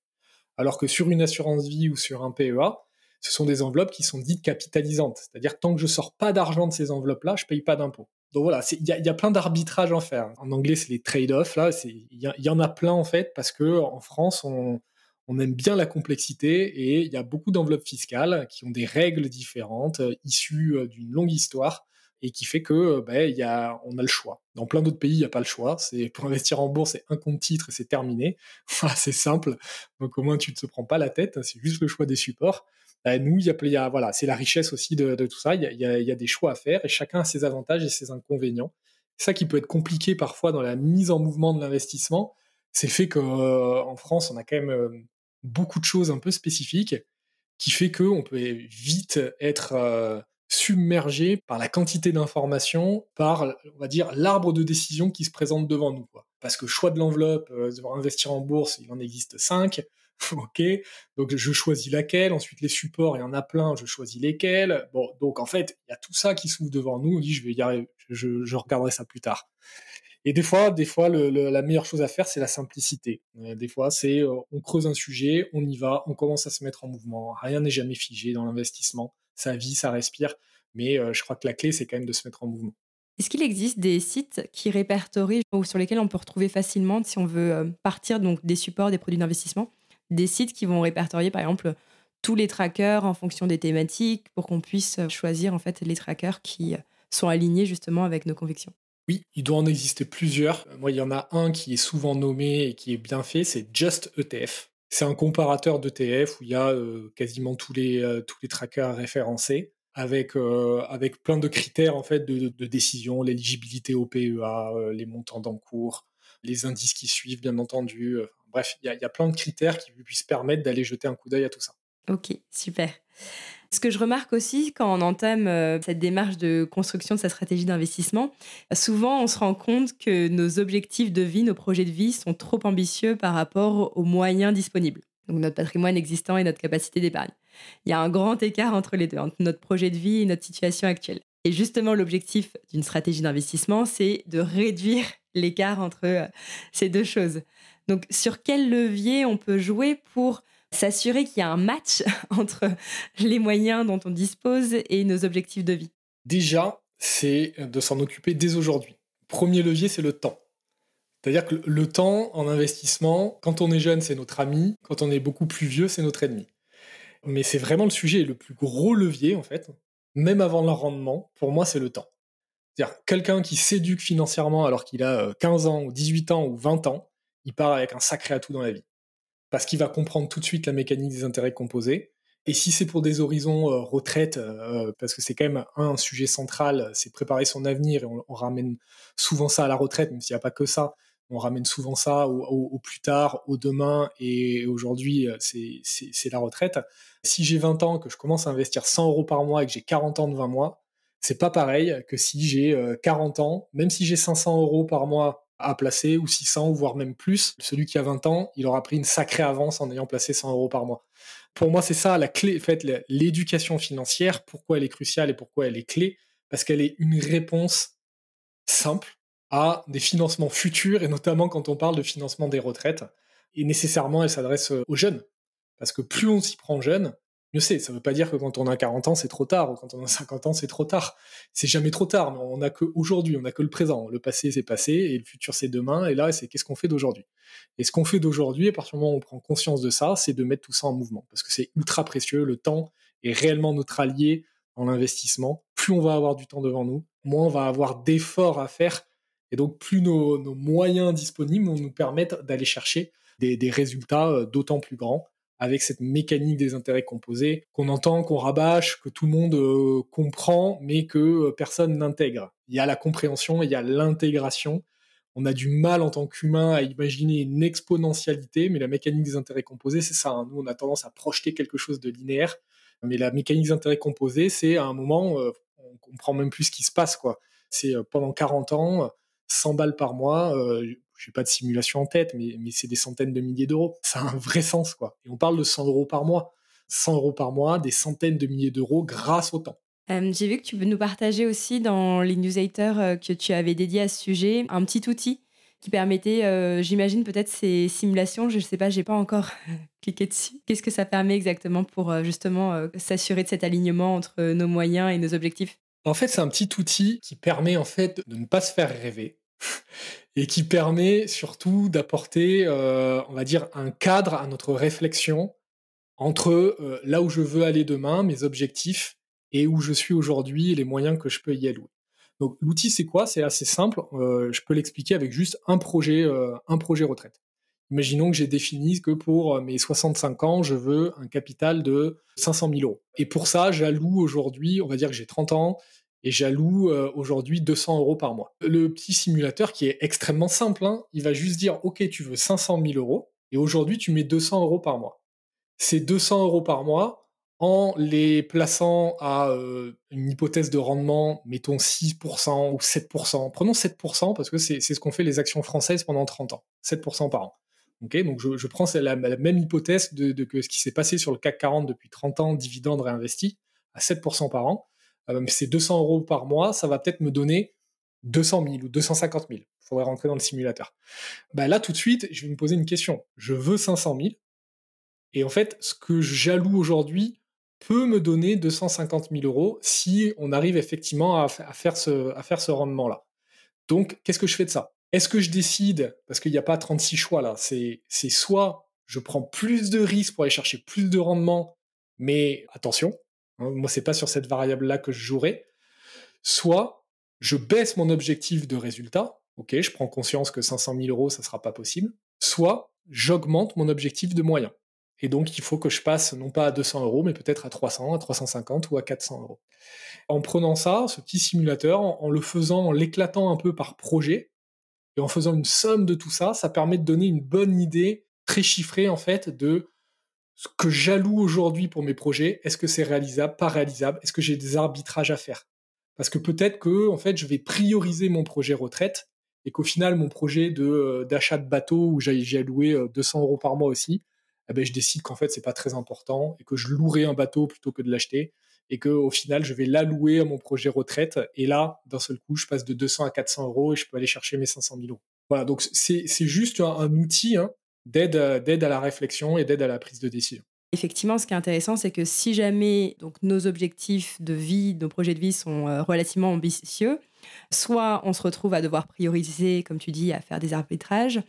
Alors que sur une assurance vie ou sur un PEA, ce sont des enveloppes qui sont dites capitalisantes. C'est-à-dire tant que je sors pas d'argent de ces enveloppes-là, je paye pas d'impôt. Donc voilà, il y, a, plein d'arbitrages à faire. En anglais, c'est les trade-offs. Là, il y, en a plein en fait parce que en France, on, on aime bien la complexité et il y a beaucoup d'enveloppes fiscales qui ont des règles différentes, euh, issues euh, d'une longue histoire et qui fait que euh, ben, y a, on a le choix. Dans plein d'autres pays, il n'y a pas le choix. C'est pour investir en bourse, c'est un compte titre et c'est terminé. c'est simple. Donc au moins tu ne te prends pas la tête. C'est juste le choix des supports. Bah, nous, il y a, voilà, c'est la richesse aussi de, tout ça. Il y, a, des choix à faire et chacun a ses avantages et ses inconvénients. ça qui peut être compliqué parfois dans la mise en mouvement de l'investissement, c'est le fait qu'en France, on a quand même beaucoup de choses un peu spécifiques qui fait qu'on peut vite être submergé par la quantité d'informations, par, on va dire, l'arbre de décision qui se présente devant nous. Parce que choix de l'enveloppe, investir en bourse, il en existe cinq. ok, donc je choisis laquelle, ensuite les supports, il y en a plein, je choisis lesquels. Bon, donc en fait, il y a tout ça qui s'ouvre devant nous, on je vais y arriver, je, regarderai ça plus tard. Et des fois, des fois, la meilleure chose à faire, c'est la simplicité. Euh, des fois, c'est euh, on creuse un sujet, on y va, on commence à se mettre en mouvement. Rien n'est jamais figé dans l'investissement. Ça vit, ça respire. Mais je crois que la clé, c'est quand même de se mettre en mouvement. Est-ce qu'il existe des sites qui répertorient ou sur lesquels on peut retrouver facilement, si on veut partir donc des supports, des produits d'investissement, des sites qui vont répertorier par exemple tous les trackers en fonction des thématiques pour qu'on puisse choisir en fait les trackers qui sont alignés justement avec nos convictions? Oui, il doit en exister plusieurs. Moi, il y en a un qui est souvent nommé et qui est bien fait, c'est Just ETF. C'est un comparateur d'ETF où il y a quasiment tous les, trackers référencés avec, plein de critères en fait de, de décision, l'éligibilité au PEA, les montants d'encours, les indices qui suivent, bien entendu. Bref, il y, a plein de critères qui puissent permettre d'aller jeter un coup d'œil à tout ça. Ok, super. Ce que je remarque aussi quand on entame euh, cette démarche de construction de sa stratégie d'investissement, souvent on se rend compte que nos objectifs de vie, nos projets de vie sont trop ambitieux par rapport aux moyens disponibles. Donc notre patrimoine existant et notre capacité d'épargne. Il y a un grand écart entre les deux, entre notre projet de vie et notre situation actuelle. Et justement, l'objectif d'une stratégie d'investissement, c'est de réduire l'écart entre euh, ces deux choses. Donc, sur quel levier on peut jouer pour s'assurer qu'il y a un match entre les moyens dont on dispose et nos objectifs de vie Déjà, c'est de s'en occuper dès aujourd'hui. Premier levier, c'est le temps. C'est-à-dire que le temps en investissement, quand on est jeune, c'est notre ami, quand on est beaucoup plus vieux, c'est notre ennemi. Mais c'est vraiment le sujet, le plus gros levier, en fait, même avant le rendement, pour moi, c'est le temps. C'est-à-dire, quelqu'un qui s'éduque financièrement alors qu'il a 15 euh, ans, ou 18 ans, ou 20 ans, il part avec un sacré atout dans la vie. Parce qu'il va comprendre tout de suite la mécanique des intérêts composés. Et si c'est pour des horizons euh, retraite, euh, parce que c'est quand même un sujet central, c'est préparer son avenir, et on, ramène souvent ça à la retraite, même s'il n'y a pas que ça, on ramène souvent ça au, plus tard, au demain, et aujourd'hui, euh, c'est la retraite. Si j'ai 20 ans, que je commence à investir 100 euros par mois et que j'ai 40 ans de 20 mois, c'est pas pareil que si j'ai 40 ans, même si j'ai 500 euros par mois à placer, ou 600, voire même plus. Celui qui a 20 ans, il aura pris une sacrée avance en ayant placé 100 euros par mois. Pour moi, c'est ça la clé. En fait, l'éducation financière, pourquoi elle est cruciale et pourquoi elle est clé Parce qu'elle est une réponse simple à des financements futurs, et notamment quand on parle de financement des retraites. Et nécessairement, elle s'adresse aux jeunes. Parce que plus on s'y prend jeune, mieux c'est. Ça ne veut pas dire que quand on a 40 ans, c'est trop tard, ou quand on a 50 ans, c'est trop tard. C'est jamais trop tard, mais on n'a qu'aujourd'hui, on n'a que le présent. Le passé, c'est passé, et le futur, c'est demain, et là, c'est qu'est-ce qu'on fait d'aujourd'hui? Et ce qu'on fait d'aujourd'hui, à partir du moment où on prend conscience de ça, c'est de mettre tout ça en mouvement, parce que c'est ultra précieux, le temps est réellement notre allié dans l'investissement. Plus on va avoir du temps devant nous, moins on va avoir d'efforts à faire, et donc plus nos, moyens disponibles vont nous permettre d'aller chercher des résultats euh, d'autant plus grands avec cette mécanique des intérêts composés qu'on entend, qu'on rabâche, que tout le monde euh, comprend, mais que euh, personne n'intègre. Il y a la compréhension, il y a l'intégration. On a du mal en tant qu'humain à imaginer une exponentialité, mais la mécanique des intérêts composés, c'est ça. Hein. Nous, on a tendance à projeter quelque chose de linéaire, mais la mécanique des intérêts composés, c'est à un moment, euh, on comprend même plus ce qui se passe, quoi. C'est pendant 40 ans, 100 balles par mois, je n'ai pas de simulation en tête, mais, mais c'est des centaines de milliers d'euros. Ça a un vrai sens, quoi. Et on parle de 100 euros par mois. 100 euros par mois, des centaines de milliers d'euros grâce au temps. Euh, j'ai vu que tu peux nous partager aussi dans les newsletters euh, que tu avais dédiés à ce sujet un petit outil qui permettait, euh, j'imagine peut-être ces simulations. Je ne sais pas, j'ai pas encore cliqué dessus. Qu'est-ce que ça permet exactement pour justement s'assurer de cet alignement entre nos moyens et nos objectifs? En fait, c'est un petit outil qui permet en fait de ne pas se faire rêver et qui permet surtout d'apporter, euh, on va dire, un cadre à notre réflexion entre euh, là où je veux aller demain, mes objectifs, et où je suis aujourd'hui et les moyens que je peux y allouer. Donc l'outil c'est quoi? C'est assez simple. Euh, je peux l'expliquer avec juste un projet, un projet retraite. Imaginons que j'ai défini que pour mes 65 ans, je veux un capital de 500 000 euros. Et pour ça, j'alloue aujourd'hui, on va dire que j'ai 30 ans, et j'alloue euh, aujourd'hui 200 euros par mois. Le petit simulateur qui est extrêmement simple, hein, il va juste dire ok tu veux 500 000 euros et aujourd'hui tu mets 200 euros par mois. Ces 200 euros par mois, en les plaçant à euh, une hypothèse de rendement, mettons 6% ou 7%. Prenons 7% parce que c'est ce qu'ont fait les actions françaises pendant 30 ans, 7% par an. Okay, donc je, je prends la, même hypothèse de, que ce qui s'est passé sur le CAC 40 depuis 30 ans, dividendes réinvestis, à 7% par an. Euh, ces 200 euros par mois, ça va peut-être me donner 200 000 ou 250 000. Il faudrait rentrer dans le simulateur. Bah là, tout de suite, je vais me poser une question. Je veux 500 000. Et en fait, ce que j'alloue aujourd'hui peut me donner 250 000 euros si on arrive effectivement à, faire ce, à faire ce rendement-là. Donc, qu'est-ce que je fais de ça? Est-ce que je décide, parce qu'il n'y a pas 36 choix là, c'est soit je prends plus de risques pour aller chercher plus de rendement, mais attention, moi c'est pas sur cette variable-là que je jouerai, soit je baisse mon objectif de résultat, ok, je prends conscience que 500 000 euros, ça sera pas possible, soit j'augmente mon objectif de moyens. Et donc, il faut que je passe non pas à 200 euros, mais peut-être à 300, à 350 ou à 400 euros. En prenant ça, ce petit simulateur, en, le faisant, en l'éclatant un peu par projet, et en faisant une somme de tout ça, ça permet de donner une bonne idée très chiffrée, en fait, de ce que j'alloue aujourd'hui pour mes projets. Est-ce que c'est réalisable, pas réalisable Est-ce que j'ai des arbitrages à faire? Parce que peut-être que, en fait, je vais prioriser mon projet retraite et qu'au final, mon projet euh, d'achat de bateau où j'ai alloué 200 euh, euros par mois aussi, eh ben, je décide qu'en fait c'est pas très important et que je louerai un bateau plutôt que de l'acheter et que au final je vais l'allouer à mon projet retraite et là d'un seul coup je passe de 200 à 400 euros et je peux aller chercher mes 500 000 euros. Voilà donc c'est juste un, outil hein, d'aide d'aide à la réflexion et d'aide à la prise de décision. Effectivement, ce qui est intéressant, c'est que si jamais donc, nos objectifs de vie, nos projets de vie sont euh, relativement ambitieux, soit on se retrouve à devoir prioriser, comme tu dis, à faire des arbitrages,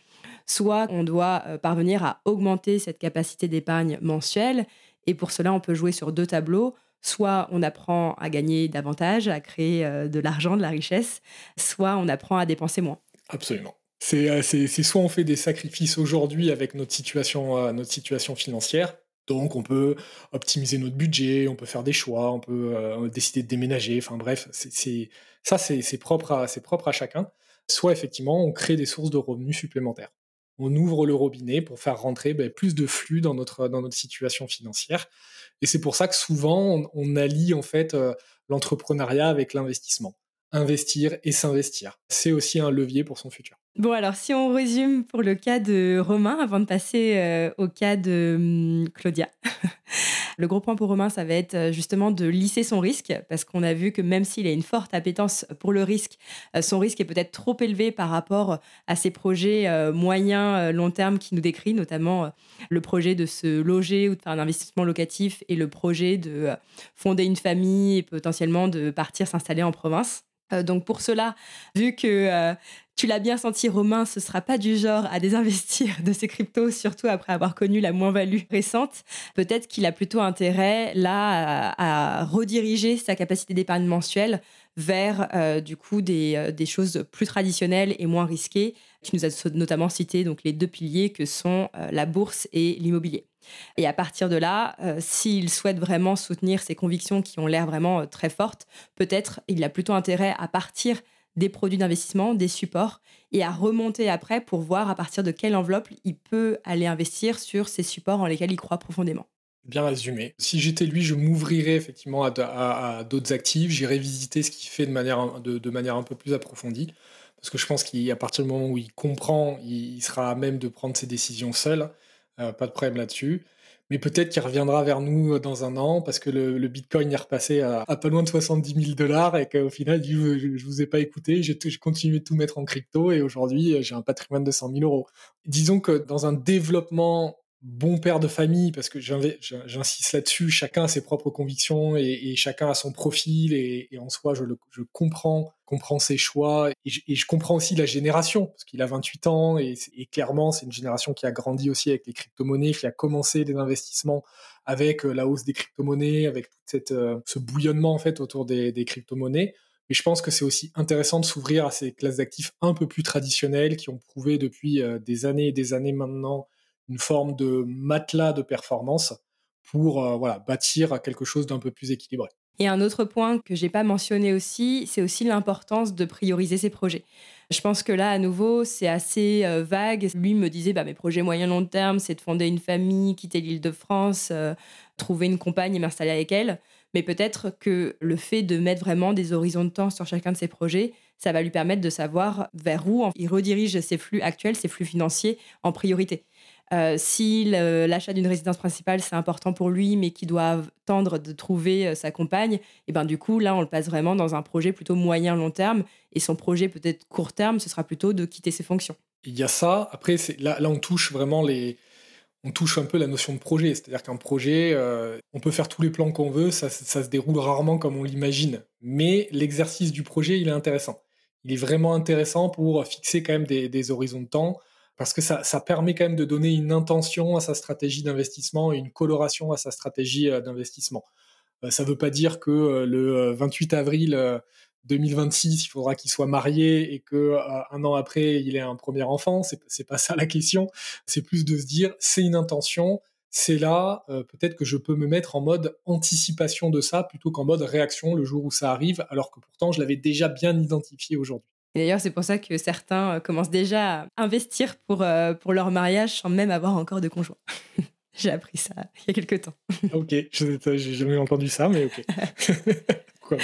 soit on doit euh, parvenir à augmenter cette capacité d'épargne mensuelle. Et pour cela, on peut jouer sur deux tableaux. Soit on apprend à gagner davantage, à créer euh, de l'argent, de la richesse, soit on apprend à dépenser moins. Absolument. C'est euh, soit on fait des sacrifices aujourd'hui avec notre situation, notre situation financière, donc on peut optimiser notre budget, on peut faire des choix, on peut décider de déménager, enfin bref, c'est ça c'est propre, propre à chacun. Soit effectivement on crée des sources de revenus supplémentaires on ouvre le robinet pour faire rentrer ben, plus de flux dans notre, dans notre situation financière. Et c'est pour ça que souvent, on, allie en fait euh, l'entrepreneuriat avec l'investissement. Investir et s'investir. C'est aussi un levier pour son futur. Bon, alors si on résume pour le cas de Romain, avant de passer euh, au cas de hum, Claudia. Le gros point pour Romain, ça va être euh, justement de lisser son risque, parce qu'on a vu que même s'il a une forte appétence pour le risque, euh, son risque est peut-être trop élevé par rapport à ses projets moyens, long terme qui nous décrit, notamment le projet de se loger ou de faire un investissement locatif et le projet de fonder une famille et potentiellement de partir s'installer en province. Donc pour cela, vu que tu l'as bien senti, Romain, ce sera pas du genre à désinvestir de ses cryptos, surtout après avoir connu la moins-value récente. Peut-être qu'il a plutôt intérêt là à, rediriger sa capacité d'épargne mensuelle vers euh, du coup des, euh, des, choses plus traditionnelles et moins risquées. Tu nous as notamment cité donc les deux piliers que sont euh, la bourse et l'immobilier. Et à partir de là, s'il souhaite vraiment soutenir ses convictions qui ont l'air vraiment très fortes, peut-être il a plutôt intérêt à partir des produits d'investissement, des supports, et à remonter après pour voir à partir de quelle enveloppe il peut aller investir sur ces supports en lesquels il croit profondément. Bien résumé. Si j'étais lui, je m'ouvrirais effectivement à, d'autres actifs, j'irais visiter ce qu'il fait de manière, de, manière un peu plus approfondie, parce que je pense qu'à partir du moment où il comprend, il, sera à même de prendre ses décisions seul, euh, pas de problème là-dessus mais peut-être qu'il reviendra vers nous euh, dans un an parce que le, Bitcoin est repassé à, pas loin de 70 000 dollars et qu'au final, je, je, vous ai pas écouté, j'ai continué de tout mettre en crypto et aujourd'hui, euh, j'ai un patrimoine de 100 000 euros. Disons que dans un développement bon père de famille, parce que j'insiste là-dessus, chacun a ses propres convictions et, chacun a son profil et, en soi, je, comprends, comprends ses choix et je, comprends aussi la génération, parce qu'il a 28 ans et, clairement, c'est une génération qui a grandi aussi avec les crypto-monnaies, qui a commencé des investissements avec euh, la hausse des crypto-monnaies, avec tout cette, euh, ce bouillonnement en fait autour des, des crypto-monnaies. Mais je pense que c'est aussi intéressant de s'ouvrir à ces classes d'actifs un peu plus traditionnelles qui ont prouvé depuis euh, des années et des années maintenant une forme de matelas de performance pour euh, voilà, bâtir quelque chose d'un peu plus équilibré. Et un autre point que j'ai pas mentionné aussi, c'est aussi l'importance de prioriser ses projets. Je pense que là, à nouveau, c'est assez euh, vague. Lui me disait, bah, mes projets moyen-long terme, c'est de fonder une famille, quitter l'île de France, euh, trouver une compagne et m'installer avec elle. Mais peut-être que le fait de mettre vraiment des horizons de temps sur chacun de ses projets, ça va lui permettre de savoir vers où il redirige ses flux actuels, ses flux financiers en priorité. Euh, si l'achat d'une résidence principale, c'est important pour lui, mais qu'il doit tendre de trouver euh, sa compagne, et eh ben du coup, là, on le passe vraiment dans un projet plutôt moyen-long terme. Et son projet peut-être court terme, ce sera plutôt de quitter ses fonctions. Il y a ça. Après, là, on touche vraiment les, on touche un peu la notion de projet. C'est-à-dire qu'un projet, euh, on peut faire tous les plans qu'on veut, ça, se déroule rarement comme on l'imagine. Mais l'exercice du projet, il est intéressant. Il est vraiment intéressant pour fixer quand même des horizons de temps, parce que ça, permet quand même de donner une intention à sa stratégie d'investissement et une coloration à sa stratégie euh, d'investissement. Euh, ça ne veut pas dire que euh, le 28 avril 2026, il faudra qu'il soit marié et que un an après, il ait un premier enfant. C'est, c'est pas ça la question. C'est plus de se dire, c'est une intention, c'est là, peut-être que je peux me mettre en mode anticipation de ça plutôt qu'en mode réaction le jour où ça arrive, alors que pourtant je l'avais déjà bien identifié aujourd'hui d'ailleurs, c'est pour ça que certains euh, commencent déjà à investir pour, euh, pour leur mariage sans même avoir encore de conjoint. J'ai appris ça il y a quelques temps. ok, j'ai jamais entendu ça, mais ok. Quoi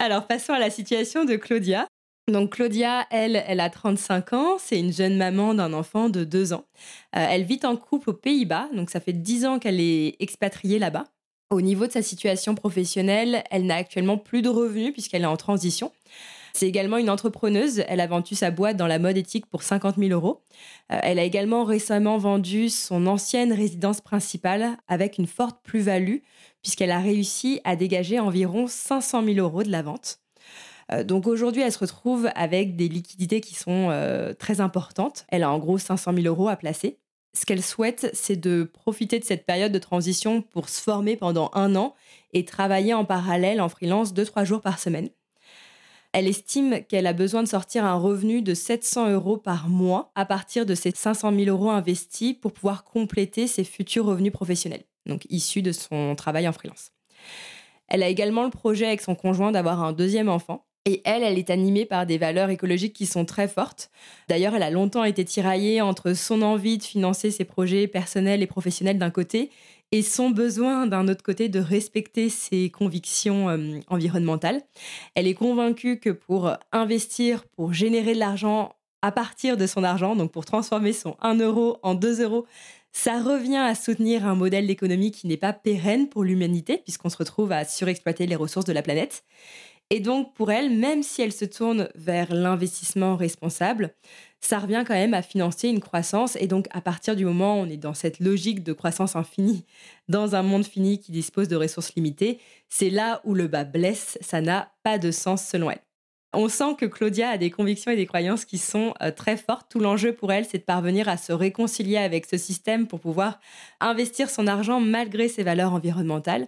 Alors, passons à la situation de Claudia. Donc Claudia, elle, elle a 35 ans, c'est une jeune maman d'un enfant de 2 ans. Euh, elle vit en couple aux Pays-Bas, donc ça fait 10 ans qu'elle est expatriée là-bas. Au niveau de sa situation professionnelle, elle n'a actuellement plus de revenus puisqu'elle est en transition. C'est également une entrepreneuse. Elle a vendu sa boîte dans la mode éthique pour 50 000 euros. Euh, elle a également récemment vendu son ancienne résidence principale avec une forte plus-value puisqu'elle a réussi à dégager environ 500 000 euros de la vente. Euh, donc aujourd'hui, elle se retrouve avec des liquidités qui sont euh, très importantes. Elle a en gros 500 000 euros à placer ce qu'elle souhaite, c'est de profiter de cette période de transition pour se former pendant un an et travailler en parallèle en freelance deux, trois jours par semaine. Elle estime qu'elle a besoin de sortir un revenu de 700 euros par mois à partir de ces 500 000 euros investis pour pouvoir compléter ses futurs revenus professionnels, donc issus de son travail en freelance. Elle a également le projet avec son conjoint d'avoir un deuxième enfant et elle, elle est animée par des valeurs écologiques qui sont très fortes. D'ailleurs, elle a longtemps été tiraillée entre son envie de financer ses projets personnels et professionnels d'un côté et son besoin d'un autre côté de respecter ses convictions euh, environnementales. Elle est convaincue que pour investir, pour générer de l'argent à partir de son argent, donc pour transformer son 1 euro en 2 euros, ça revient à soutenir un modèle d'économie qui n'est pas pérenne pour l'humanité, puisqu'on se retrouve à surexploiter les ressources de la planète. Et donc, pour elle, même si elle se tourne vers l'investissement responsable, ça revient quand même à financer une croissance. Et donc, à partir du moment où on est dans cette logique de croissance infinie, dans un monde fini qui dispose de ressources limitées, c'est là où le bas blesse. Ça n'a pas de sens selon elle. On sent que Claudia a des convictions et des croyances qui sont euh, très fortes. Tout l'enjeu pour elle, c'est de parvenir à se réconcilier avec ce système pour pouvoir investir son argent malgré ses valeurs environnementales.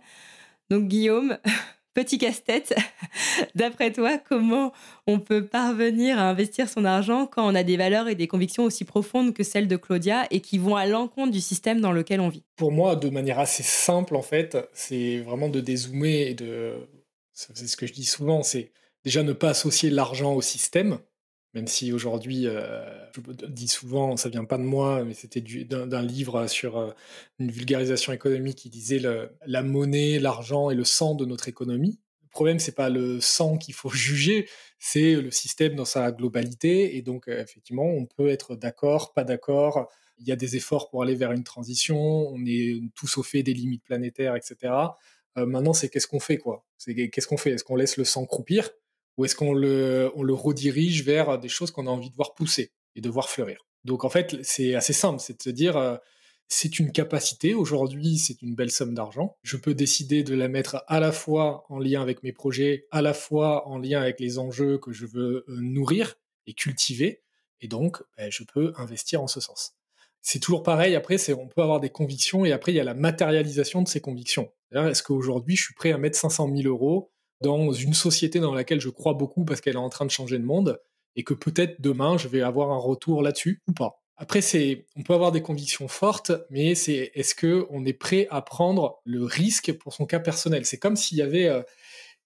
Donc Guillaume, Petit casse-tête, d'après toi, comment on peut parvenir à investir son argent quand on a des valeurs et des convictions aussi profondes que celles de Claudia et qui vont à l'encontre du système dans lequel on vit? Pour moi, de manière assez simple, en fait, c'est vraiment de dézoomer et de... C'est ce que je dis souvent, c'est déjà ne pas associer l'argent au système même si aujourd'hui, euh, je dis souvent, ça vient pas de moi, mais c'était d'un livre sur euh, une vulgarisation économique qui disait la monnaie, l'argent et le sang de notre économie. Le problème, c'est pas le sang qu'il faut juger, c'est le système dans sa globalité. Et donc, euh, effectivement, on peut être d'accord, pas d'accord. Il y a des efforts pour aller vers une transition. On est tous au fait des limites planétaires, etc. maintenant, c'est qu'est-ce qu'on fait, quoi? C'est qu'est-ce qu'on fait? Est-ce qu'on laisse le sang croupir? Ou est-ce qu'on le, on le redirige vers des choses qu'on a envie de voir pousser et de voir fleurir? Donc en fait, c'est assez simple, c'est de se dire, euh, c'est une capacité, aujourd'hui c'est une belle somme d'argent, je peux décider de la mettre à la fois en lien avec mes projets, à la fois en lien avec les enjeux que je veux euh, nourrir et cultiver, et donc ben, je peux investir en ce sens. C'est toujours pareil, après on peut avoir des convictions et après il y a la matérialisation de ces convictions. Est-ce qu'aujourd'hui je suis prêt à mettre 500 000 euros dans une société dans laquelle je crois beaucoup parce qu'elle est en train de changer le monde et que peut-être demain je vais avoir un retour là-dessus ou pas. Après, c'est, on peut avoir des convictions fortes, mais c'est est-ce que on est prêt à prendre le risque pour son cas personnel? C'est comme s'il y avait, euh,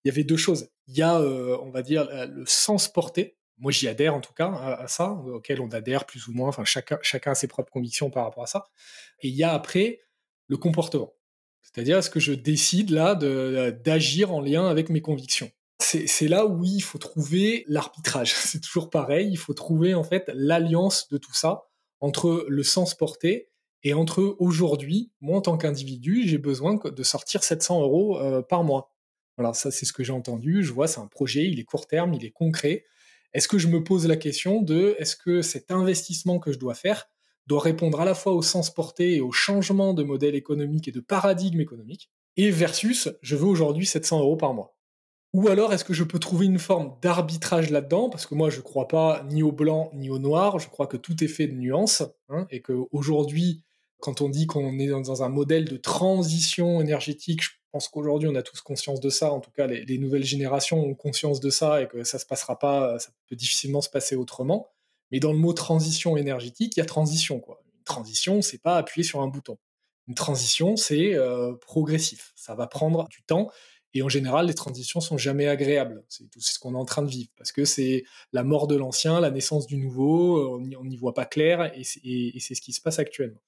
il y avait deux choses. Il y a, euh, on va dire, le sens porté. Moi, j'y adhère en tout cas à, ça, auquel on adhère plus ou moins. Enfin, chacun, chacun a ses propres convictions par rapport à ça. Et il y a après le comportement. C'est-à-dire, est-ce que je décide là d'agir en lien avec mes convictions? C'est là où il faut trouver l'arbitrage. C'est toujours pareil, il faut trouver en fait l'alliance de tout ça entre le sens porté et entre aujourd'hui, moi en tant qu'individu, j'ai besoin de sortir 700 euros euh, par mois. Voilà, ça c'est ce que j'ai entendu. Je vois, c'est un projet, il est court terme, il est concret. Est-ce que je me pose la question de est-ce que cet investissement que je dois faire doit répondre à la fois au sens porté et au changement de modèle économique et de paradigme économique, et versus je veux aujourd'hui 700 euros par mois. Ou alors, est-ce que je peux trouver une forme d'arbitrage là-dedans? Parce que moi, je ne crois pas ni au blanc ni au noir. Je crois que tout est fait de nuances. Hein, et qu'aujourd'hui, quand on dit qu'on est dans un modèle de transition énergétique, je pense qu'aujourd'hui, on a tous conscience de ça. En tout cas, les, nouvelles générations ont conscience de ça et que ça se passera pas, ça peut difficilement se passer autrement. Mais dans le mot transition énergétique, il y a transition. Quoi. Une transition, c'est pas appuyer sur un bouton. Une transition, c'est euh, progressif. Ça va prendre du temps. Et en général, les transitions sont jamais agréables. C'est tout ce qu'on est en train de vivre parce que c'est la mort de l'ancien, la naissance du nouveau. On n'y voit pas clair et c'est ce qui se passe actuellement.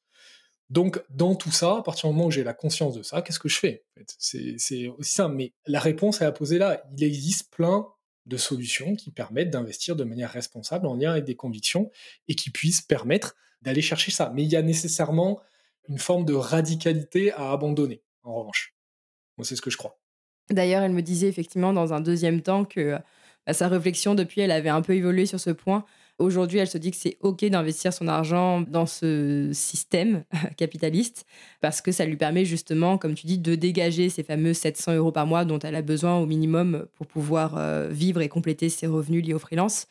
Donc, dans tout ça, à partir du moment où j'ai la conscience de ça, qu'est-ce que je fais C'est aussi ça. Mais la réponse est à poser là. Il existe plein de solutions qui permettent d'investir de manière responsable en lien avec des convictions et qui puissent permettre d'aller chercher ça. Mais il y a nécessairement une forme de radicalité à abandonner, en revanche. Moi, c'est ce que je crois. D'ailleurs, elle me disait effectivement dans un deuxième temps que bah, sa réflexion depuis, elle avait un peu évolué sur ce point. Aujourd'hui, elle se dit que c'est OK d'investir son argent dans ce système capitaliste parce que ça lui permet justement, comme tu dis, de dégager ces fameux 700 euros par mois dont elle a besoin au minimum pour pouvoir euh, vivre et compléter ses revenus liés au freelance.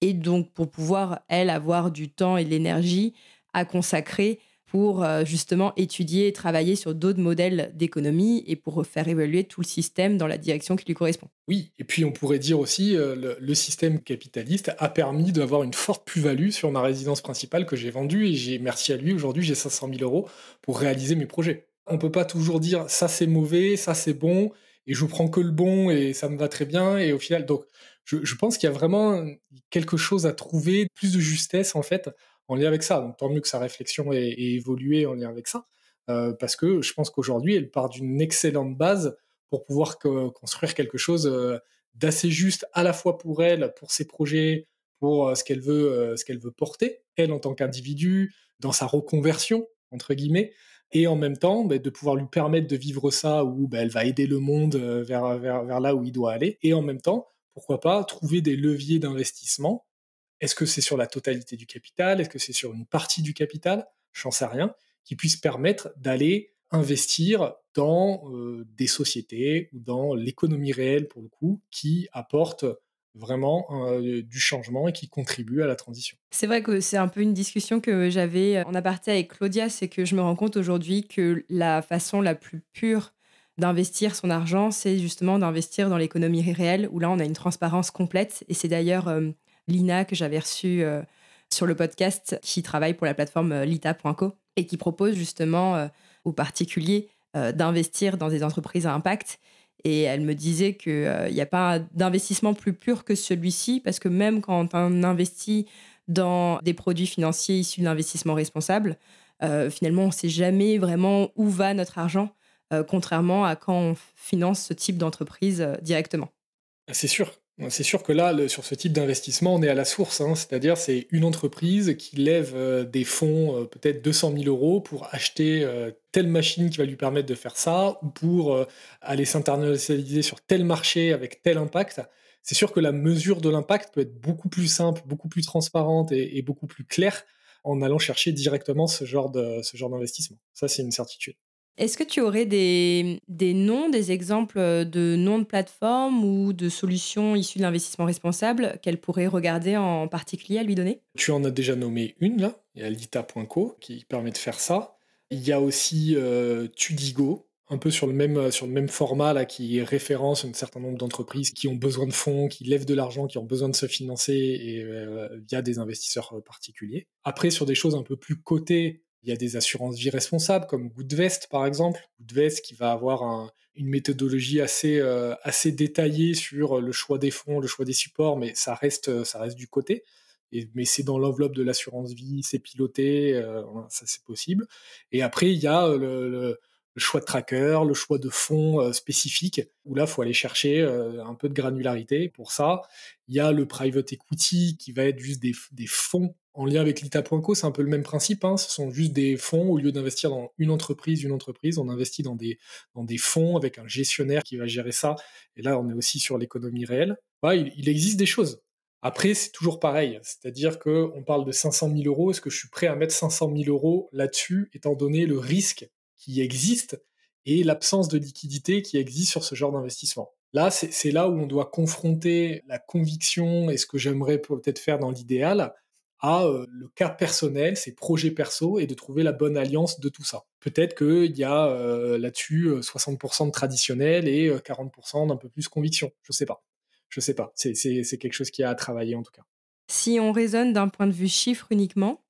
Et donc, pour pouvoir, elle, avoir du temps et de l'énergie à consacrer pour euh, justement étudier et travailler sur d'autres modèles d'économie et pour faire évoluer tout le système dans la direction qui lui correspond. Oui, et puis on pourrait dire aussi euh, le, système capitaliste a permis d'avoir une forte plus-value sur ma résidence principale que j'ai vendue et j'ai merci à lui aujourd'hui j'ai 500 000 euros pour réaliser mes projets. On peut pas toujours dire ça c'est mauvais, ça c'est bon et je prends que le bon et ça me va très bien et au final donc je, je pense qu'il y a vraiment quelque chose à trouver plus de justesse en fait en lien avec ça. Donc tant mieux que sa réflexion ait, évolué en lien avec ça, euh, parce que je pense qu'aujourd'hui, elle part d'une excellente base pour pouvoir construire quelque chose euh, d'assez juste à la fois pour elle, pour ses projets, pour euh, ce qu'elle veut, veut porter, elle en tant qu'individu, dans sa reconversion entre guillemets, et en même temps bah, de pouvoir lui permettre de vivre ça où bah, elle va aider le monde vers là où il doit aller, et en même temps, pourquoi pas trouver des leviers d'investissement est-ce que c'est sur la totalité du capital? Est-ce que c'est sur une partie du capital? J'en sais rien. Qui puisse permettre d'aller investir dans euh, des sociétés ou dans l'économie réelle, pour le coup, qui apportent vraiment euh, du changement et qui contribuent à la transition. C'est vrai que c'est un peu une discussion que j'avais en aparté avec Claudia, c'est que je me rends compte aujourd'hui que la façon la plus pure d'investir son argent, c'est justement d'investir dans l'économie réelle, où là, on a une transparence complète. Et c'est d'ailleurs euh, Lina que j'avais reçue euh, sur le podcast qui travaille pour la plateforme euh, lita.co et qui propose justement euh, aux particuliers d'investir dans des entreprises à impact. Et elle me disait qu'il n'y a pas d'investissement plus pur que celui-ci, parce que même quand on investit dans des produits financiers issus de l'investissement responsable, finalement, on ne sait jamais vraiment où va notre argent, contrairement à quand on finance ce type d'entreprise directement. C'est sûr. C'est sûr que là, sur ce type d'investissement, on est à la source. Hein. c'est-à-dire, c'est une entreprise qui lève euh, des fonds, euh, peut-être 200 000 euros, pour acheter euh, telle machine qui va lui permettre de faire ça, ou pour aller s'internaliser sur tel marché avec tel impact. C'est sûr que la mesure de l'impact peut être beaucoup plus simple, beaucoup plus transparente et, et beaucoup plus claire en allant chercher directement ce genre d'investissement. Ça, c'est une certitude. Est-ce que tu aurais des, noms, des exemples de noms de plateformes ou de solutions issues de l'investissement responsable qu'elle pourrait regarder en particulier à lui donner? Tu en as déjà nommé une là, il y a qui permet de faire ça. Il y a aussi euh, Tudigo un peu sur le même, sur le même format là, qui référence un certain nombre d'entreprises qui ont besoin de fonds, qui lèvent de l'argent, qui ont besoin de se financer et, via des investisseurs particuliers. Après, sur des choses un peu plus cotées, il y a des assurances vie responsables comme Goodvest par exemple. Goodvest qui va avoir une méthodologie assez, assez détaillée sur le choix des fonds, le choix des supports, mais ça reste, ça reste du côté mais c'est dans l'enveloppe de l'assurance vie, c'est piloté, euh, ça c'est possible. Et après, il y a euh, le, choix de tracker, le choix de fonds euh, spécifiques, où là, il faut aller chercher un peu de granularité pour ça. Il y a le private equity qui va être juste des fonds en lien avec l'ITA.co, c'est un peu le même principe. Hein. Ce sont juste des fonds, au lieu d'investir dans une entreprise, une entreprise, on investit dans des, dans des fonds avec un gestionnaire qui va gérer ça. Et là, on est aussi sur l'économie réelle. il, il existe des choses. Après, c'est toujours pareil. C'est-à-dire qu'on parle de 500 000 euros. Est-ce que je suis prêt à mettre 500 000 euros là-dessus, étant donné le risque qui existe et l'absence de liquidité qui existe sur ce genre d'investissement? Là, c'est là où on doit confronter la conviction et ce que j'aimerais peut-être faire dans l'idéal à euh, le cas personnel, ses projets perso et de trouver la bonne alliance de tout ça. Peut-être qu'il y a euh, là-dessus 60% euh, de traditionnel et 40% d'un peu plus conviction. Je sais pas je sais pas. C'est quelque chose qui a à travailler en tout cas. Si on raisonne d'un point de vue chiffre uniquement,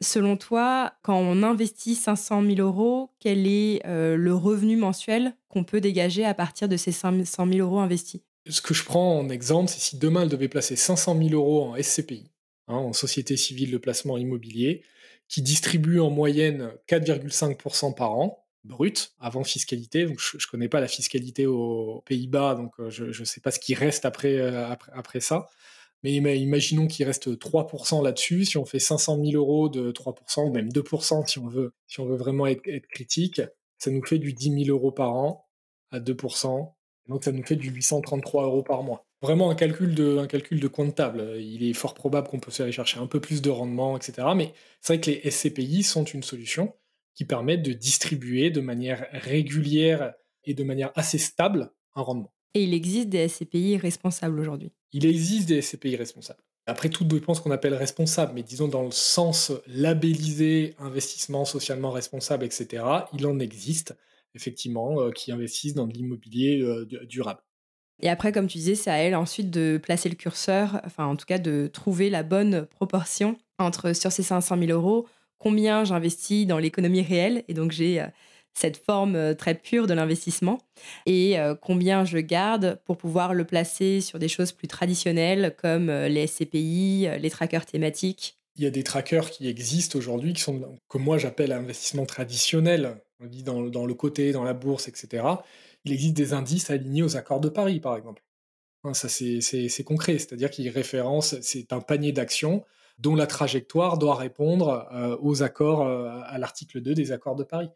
selon toi, quand on investit 500 000 euros, quel est euh, le revenu mensuel qu'on peut dégager à partir de ces 500 000 euros investis? Ce que je prends en exemple, c'est si demain elle devait placer 500 000 euros en SCPI, hein, en Société civile de placement immobilier, qui distribue en moyenne 4,5% par an, brut avant fiscalité. Donc je, ne connais pas la fiscalité aux Pays-Bas, donc euh, je ne sais pas ce qui reste après, euh, après, ça. Mais imaginons qu'il reste 3% là-dessus. Si on fait 500 000 euros de 3%, ou même 2% si on veut, si on veut vraiment être, critique, ça nous fait du 10 000 euros par an à 2%. Donc ça nous fait du 833 euros par mois. Vraiment un calcul de, un calcul de coin de table. Il est fort probable qu'on peut aller chercher un peu plus de rendement, etc. Mais c'est vrai que les SCPI sont une solution qui permettent de distribuer de manière régulière et de manière assez stable un rendement. Et il existe des SCPI responsables aujourd'hui Il existe des SCPI responsables. Après, tout dépend ce qu'on appelle responsable, mais disons dans le sens labellisé, investissement socialement responsable, etc., il en existe, effectivement, euh, qui investissent dans de l'immobilier euh, durable. Et après, comme tu disais, c'est à elle ensuite de placer le curseur, enfin en tout cas de trouver la bonne proportion entre sur ces 500 000 euros, combien j'investis dans l'économie réelle. Et donc, j'ai euh, cette forme euh, très pure de l'investissement et euh, combien je garde pour pouvoir le placer sur des choses plus traditionnelles comme les SCPI, les trackers thématiques. Il y a des trackers qui existent aujourd'hui, qui sont que moi j'appelle investissement traditionnel, on dit dans, dans, le côté, dans la bourse, etc. Il existe des indices alignés aux accords de Paris, par exemple. Hein, ça, c'est concret, c'est-à-dire qu'il référence, c'est un panier d'actions dont la trajectoire doit répondre euh, aux accords, euh, à l'article 2 des accords de Paris.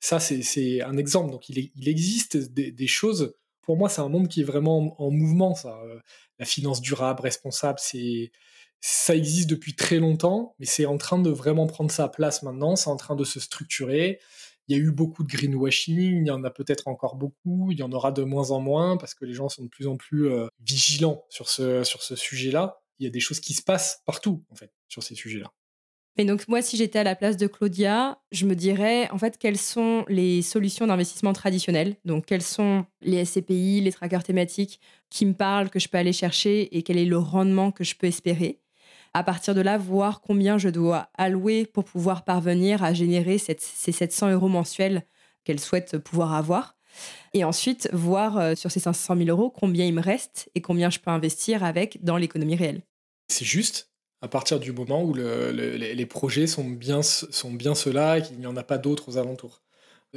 Ça, c'est un exemple. Donc, il, existe des, choses. Pour moi, c'est un monde qui est vraiment en, mouvement. Ça. Euh, la finance durable, responsable, c'est ça existe depuis très longtemps, mais c'est en train de vraiment prendre sa place maintenant. C'est en train de se structurer. Il y a eu beaucoup de greenwashing, il y en a peut-être encore beaucoup, il y en aura de moins en moins parce que les gens sont de plus en plus vigilants sur ce, sur ce sujet-là. Il y a des choses qui se passent partout, en fait, sur ces sujets-là. Mais donc, moi, si j'étais à la place de Claudia, je me dirais, en fait, quelles sont les solutions d'investissement traditionnelles? Donc, quels sont les SCPI, les trackers thématiques qui me parlent, que je peux aller chercher et quel est le rendement que je peux espérer? À partir de là, voir combien je dois allouer pour pouvoir parvenir à générer ces 700 euros mensuels qu'elle souhaite pouvoir avoir. Et ensuite, voir euh, sur ces 500 000 euros combien il me reste et combien je peux investir avec dans l'économie réelle. C'est juste à partir du moment où les projets sont bien, sont bien ceux-là et qu'il n'y en a pas d'autres aux alentours.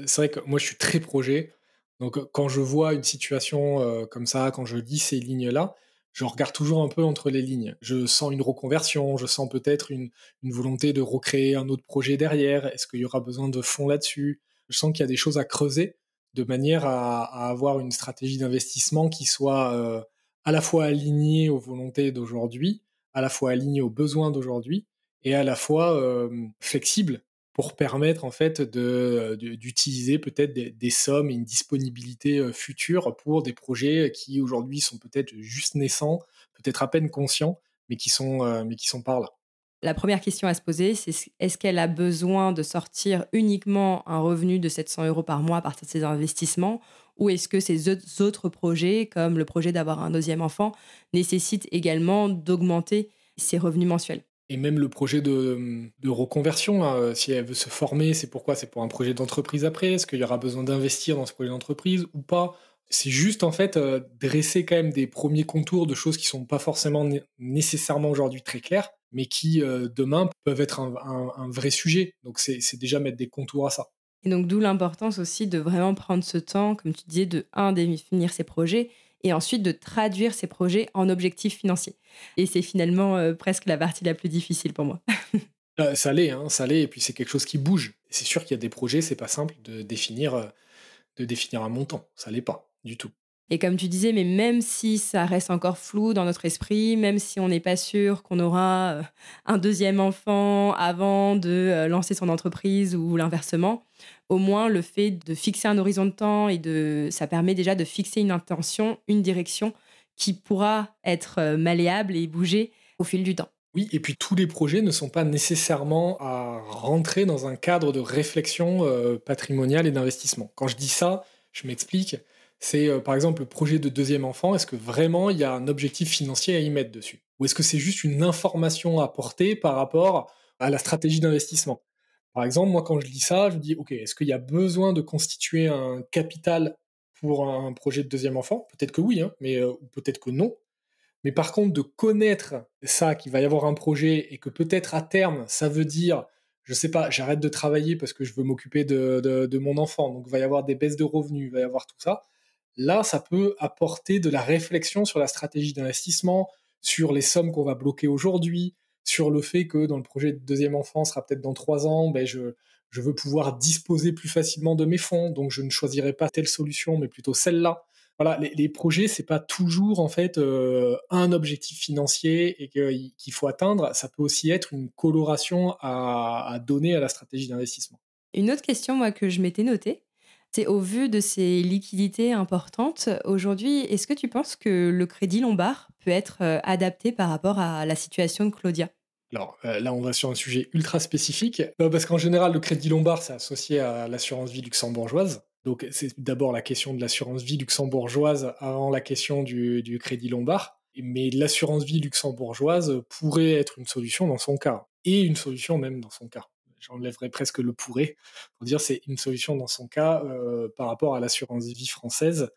C'est vrai que moi, je suis très projet. Donc, quand je vois une situation euh, comme ça, quand je lis ces lignes-là, je regarde toujours un peu entre les lignes. Je sens une reconversion, je sens peut-être une, volonté de recréer un autre projet derrière. Est-ce qu'il y aura besoin de fonds là-dessus? Je sens qu'il y a des choses à creuser de manière à, avoir une stratégie d'investissement qui soit euh, à la fois alignée aux volontés d'aujourd'hui, à la fois alignée aux besoins d'aujourd'hui et à la fois euh, flexible pour permettre en fait d'utiliser peut-être des, sommes et une disponibilité euh, future pour des projets qui aujourd'hui sont peut-être juste naissants, peut-être à peine conscients, mais qui sont, mais qui par là. la première question à se poser, c'est est-ce qu'elle a besoin de sortir uniquement un revenu de 700 euros par mois à partir de ses investissements ou est-ce que ces autres projets, comme le projet d'avoir un deuxième enfant, nécessitent également d'augmenter ses revenus mensuels? Et même le projet de, reconversion, hein, si elle veut se former, c'est pourquoi? C'est pour un projet d'entreprise après? Est-ce qu'il y aura besoin d'investir dans ce projet d'entreprise ou pas? C'est juste en fait euh, dresser quand même des premiers contours de choses qui sont pas forcément nécessairement aujourd'hui très claires, mais qui euh, demain peuvent être un vrai sujet. Donc c'est déjà mettre des contours à ça. Et donc, d'où l'importance aussi de vraiment prendre ce temps, comme tu disais, de, un, définir ses projets et ensuite de traduire ces projets en objectifs financiers. Et c'est finalement euh, presque la partie la plus difficile pour moi. Euh, ça l'est, hein, ça l'est, et puis c'est quelque chose qui bouge. C'est sûr qu'il y a des projets, c'est pas simple de définir, euh, de définir un montant. Ça l'est pas du tout. Et comme tu disais, mais même si ça reste encore flou dans notre esprit, même si on n'est pas sûr qu'on aura euh, un deuxième enfant avant de euh, lancer son entreprise ou l'inversement, au moins le fait de fixer un horizon de temps et de, ça permet déjà de fixer une intention, une direction qui pourra être euh, malléable et bouger au fil du temps. Oui, et puis tous les projets ne sont pas nécessairement à rentrer dans un cadre de réflexion patrimoniale et d'investissement. Quand je dis ça, je m'explique c'est euh, par exemple le projet de deuxième enfant, est-ce que vraiment il y a un objectif financier à y mettre dessus? Ou est-ce que c'est juste une information à porter par rapport à la stratégie d'investissement? Par exemple, moi quand je lis ça, je me dis, ok, est-ce qu'il y a besoin de constituer un capital pour un projet de deuxième enfant? Peut-être que oui, hein, mais euh, peut-être que non. Mais par contre, de connaître ça, qu'il va y avoir un projet et que peut-être à terme, ça veut dire je sais pas, j'arrête de travailler parce que je veux m'occuper de, de, mon enfant, donc il va y avoir des baisses de revenus, il va y avoir tout ça. Là, ça peut apporter de la réflexion sur la stratégie d'investissement, sur les sommes qu'on va bloquer aujourd'hui, sur le fait que dans le projet de deuxième enfant sera peut-être dans trois ans, ben je, veux pouvoir disposer plus facilement de mes fonds, donc je ne choisirai pas telle solution, mais plutôt celle-là. Voilà, les, les projets, c'est pas toujours en fait euh, un objectif financier et qu'il faut atteindre. Ça peut aussi être une coloration à, à donner à la stratégie d'investissement. Une autre question, moi, que je m'étais notée, c'est au vu de ces liquidités importantes, aujourd'hui, est-ce que tu penses que le crédit lombard peut être euh, adapté par rapport à la situation de Claudia? Alors euh, là, on va sur un sujet ultra spécifique, parce qu'en général, le crédit lombard, c'est associé à l'assurance vie luxembourgeoise. Donc c'est d'abord la question de l'assurance vie luxembourgeoise avant la question du, du crédit lombard. Mais l'assurance vie luxembourgeoise pourrait être une solution dans son cas, et une solution même dans son cas j'enlèverais presque le pourrait, pour dire c'est une solution dans son cas euh, par rapport à l'assurance vie française,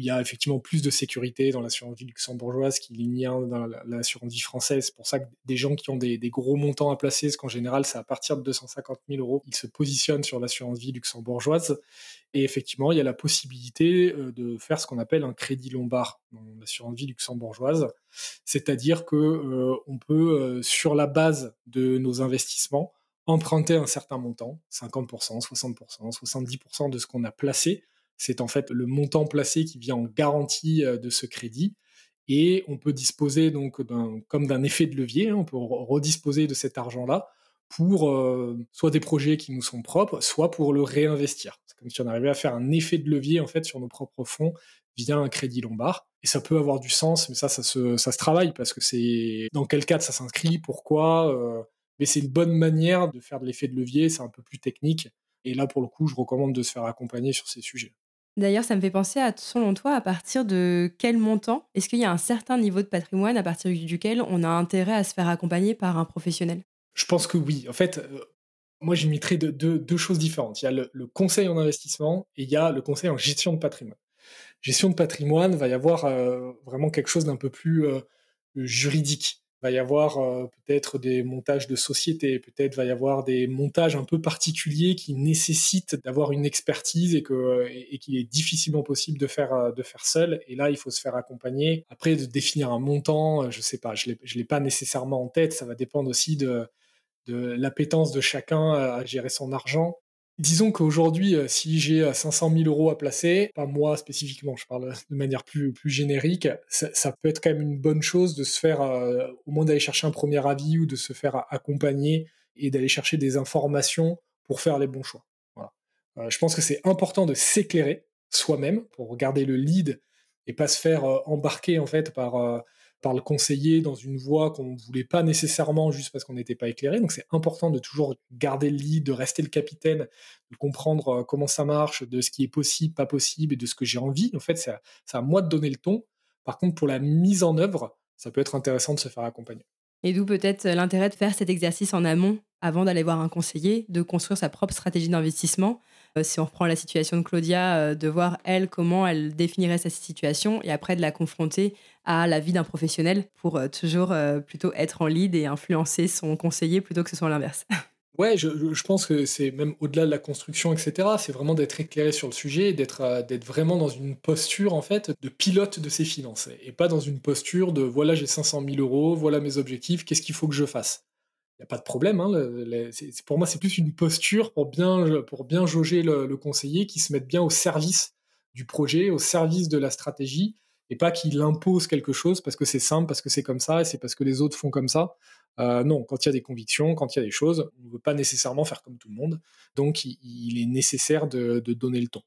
il y a effectivement plus de sécurité dans l'assurance vie luxembourgeoise qu'il n'y a dans l'assurance vie française. C'est pour ça que des gens qui ont des, gros montants à placer, parce qu'en général c'est à partir de 250 000 euros, ils se positionnent sur l'assurance vie luxembourgeoise. Et effectivement, il y a la possibilité euh, de faire ce qu'on appelle un crédit lombard dans l'assurance vie luxembourgeoise, c'est-à-dire que euh, on peut, sur la base de nos investissements, emprunter un certain montant, 50%, 60%, 70% de ce qu'on a placé. C'est en fait le montant placé qui vient en garantie euh, de ce crédit. Et on peut disposer donc comme d'un effet de levier, hein, on peut redisposer de cet argent-là pour euh, soit des projets qui nous sont propres, soit pour le réinvestir. C'est comme si on arrivait à faire un effet de levier en fait sur nos propres fonds via un crédit lombard. Et ça peut avoir du sens, mais ça, ça se, travaille parce que c'est dans quel cadre ça s'inscrit, pourquoi. Euh, mais c'est une bonne manière de faire de l'effet de levier, c'est un peu plus technique. Et là, pour le coup, je recommande de se faire accompagner sur ces sujets. D'ailleurs, ça me fait penser à, selon toi, à partir de quel montant Est-ce qu'il y a un certain niveau de patrimoine à partir duquel on a intérêt à se faire accompagner par un professionnel? Je pense que oui. En fait, euh, moi, mettrais deux, choses différentes. Il y a le, conseil en investissement et il y a le conseil en gestion de patrimoine. Gestion de patrimoine, va y avoir euh, vraiment quelque chose d'un peu plus euh, juridique va y avoir euh, peut-être des montages de société, peut-être va y avoir des montages un peu particuliers qui nécessitent d'avoir une expertise et que qu'il est difficilement possible de faire euh, de faire seul. Et là, il faut se faire accompagner. Après, de définir un montant, euh, je sais pas, je l'ai l'ai pas nécessairement en tête. Ça va dépendre aussi de de l'appétence de chacun à gérer son argent. Disons qu'aujourd'hui, euh, si j'ai 500 000 euros à placer, pas moi spécifiquement, je parle de manière plus, plus générique, ça, peut être quand même une bonne chose de se faire, euh, au moins d'aller chercher un premier avis ou de se faire accompagner et d'aller chercher des informations pour faire les bons choix. Euh, je pense que c'est important de s'éclairer soi-même pour regarder le lead et pas se faire embarquer en fait par par le conseiller dans une voie qu'on ne voulait pas nécessairement juste parce qu'on n'était pas éclairé. Donc c'est important de toujours garder le lead, de rester le capitaine, de comprendre euh, comment ça marche, de ce qui est possible, pas possible et de ce que j'ai envie. En fait, c'est à, à moi de donner le ton. Par contre, pour la mise en œuvre, ça peut être intéressant de se faire accompagner. Et d'où peut-être l'intérêt de faire cet exercice en amont avant d'aller voir un conseiller, de construire sa propre stratégie d'investissement. Euh, si on reprend la situation de Claudia, euh, de voir elle comment elle définirait sa situation et après de la confronter à la vie d'un professionnel pour euh, toujours plutôt être en lead et influencer son conseiller plutôt que ce soit l'inverse. Ouais, je, pense que c'est même au-delà de la construction, etc. C'est vraiment d'être éclairé sur le sujet, d'être vraiment dans une posture en fait de pilote de ses finances et pas dans une posture de voilà j'ai 500 000 euros, voilà mes objectifs, qu'est-ce qu'il faut que je fasse? N'y a pas de problème. Hein, pour moi, c'est plus une posture pour bien, pour bien jauger le, conseiller qui se mette bien au service du projet, au service de la stratégie, et pas qu'il impose quelque chose parce que c'est simple, parce que c'est comme ça, et c'est parce que les autres font comme ça. Euh, non, quand il y a des convictions, quand il y a des choses, on ne veut pas nécessairement faire comme tout le monde. Donc, il, est nécessaire de donner le ton.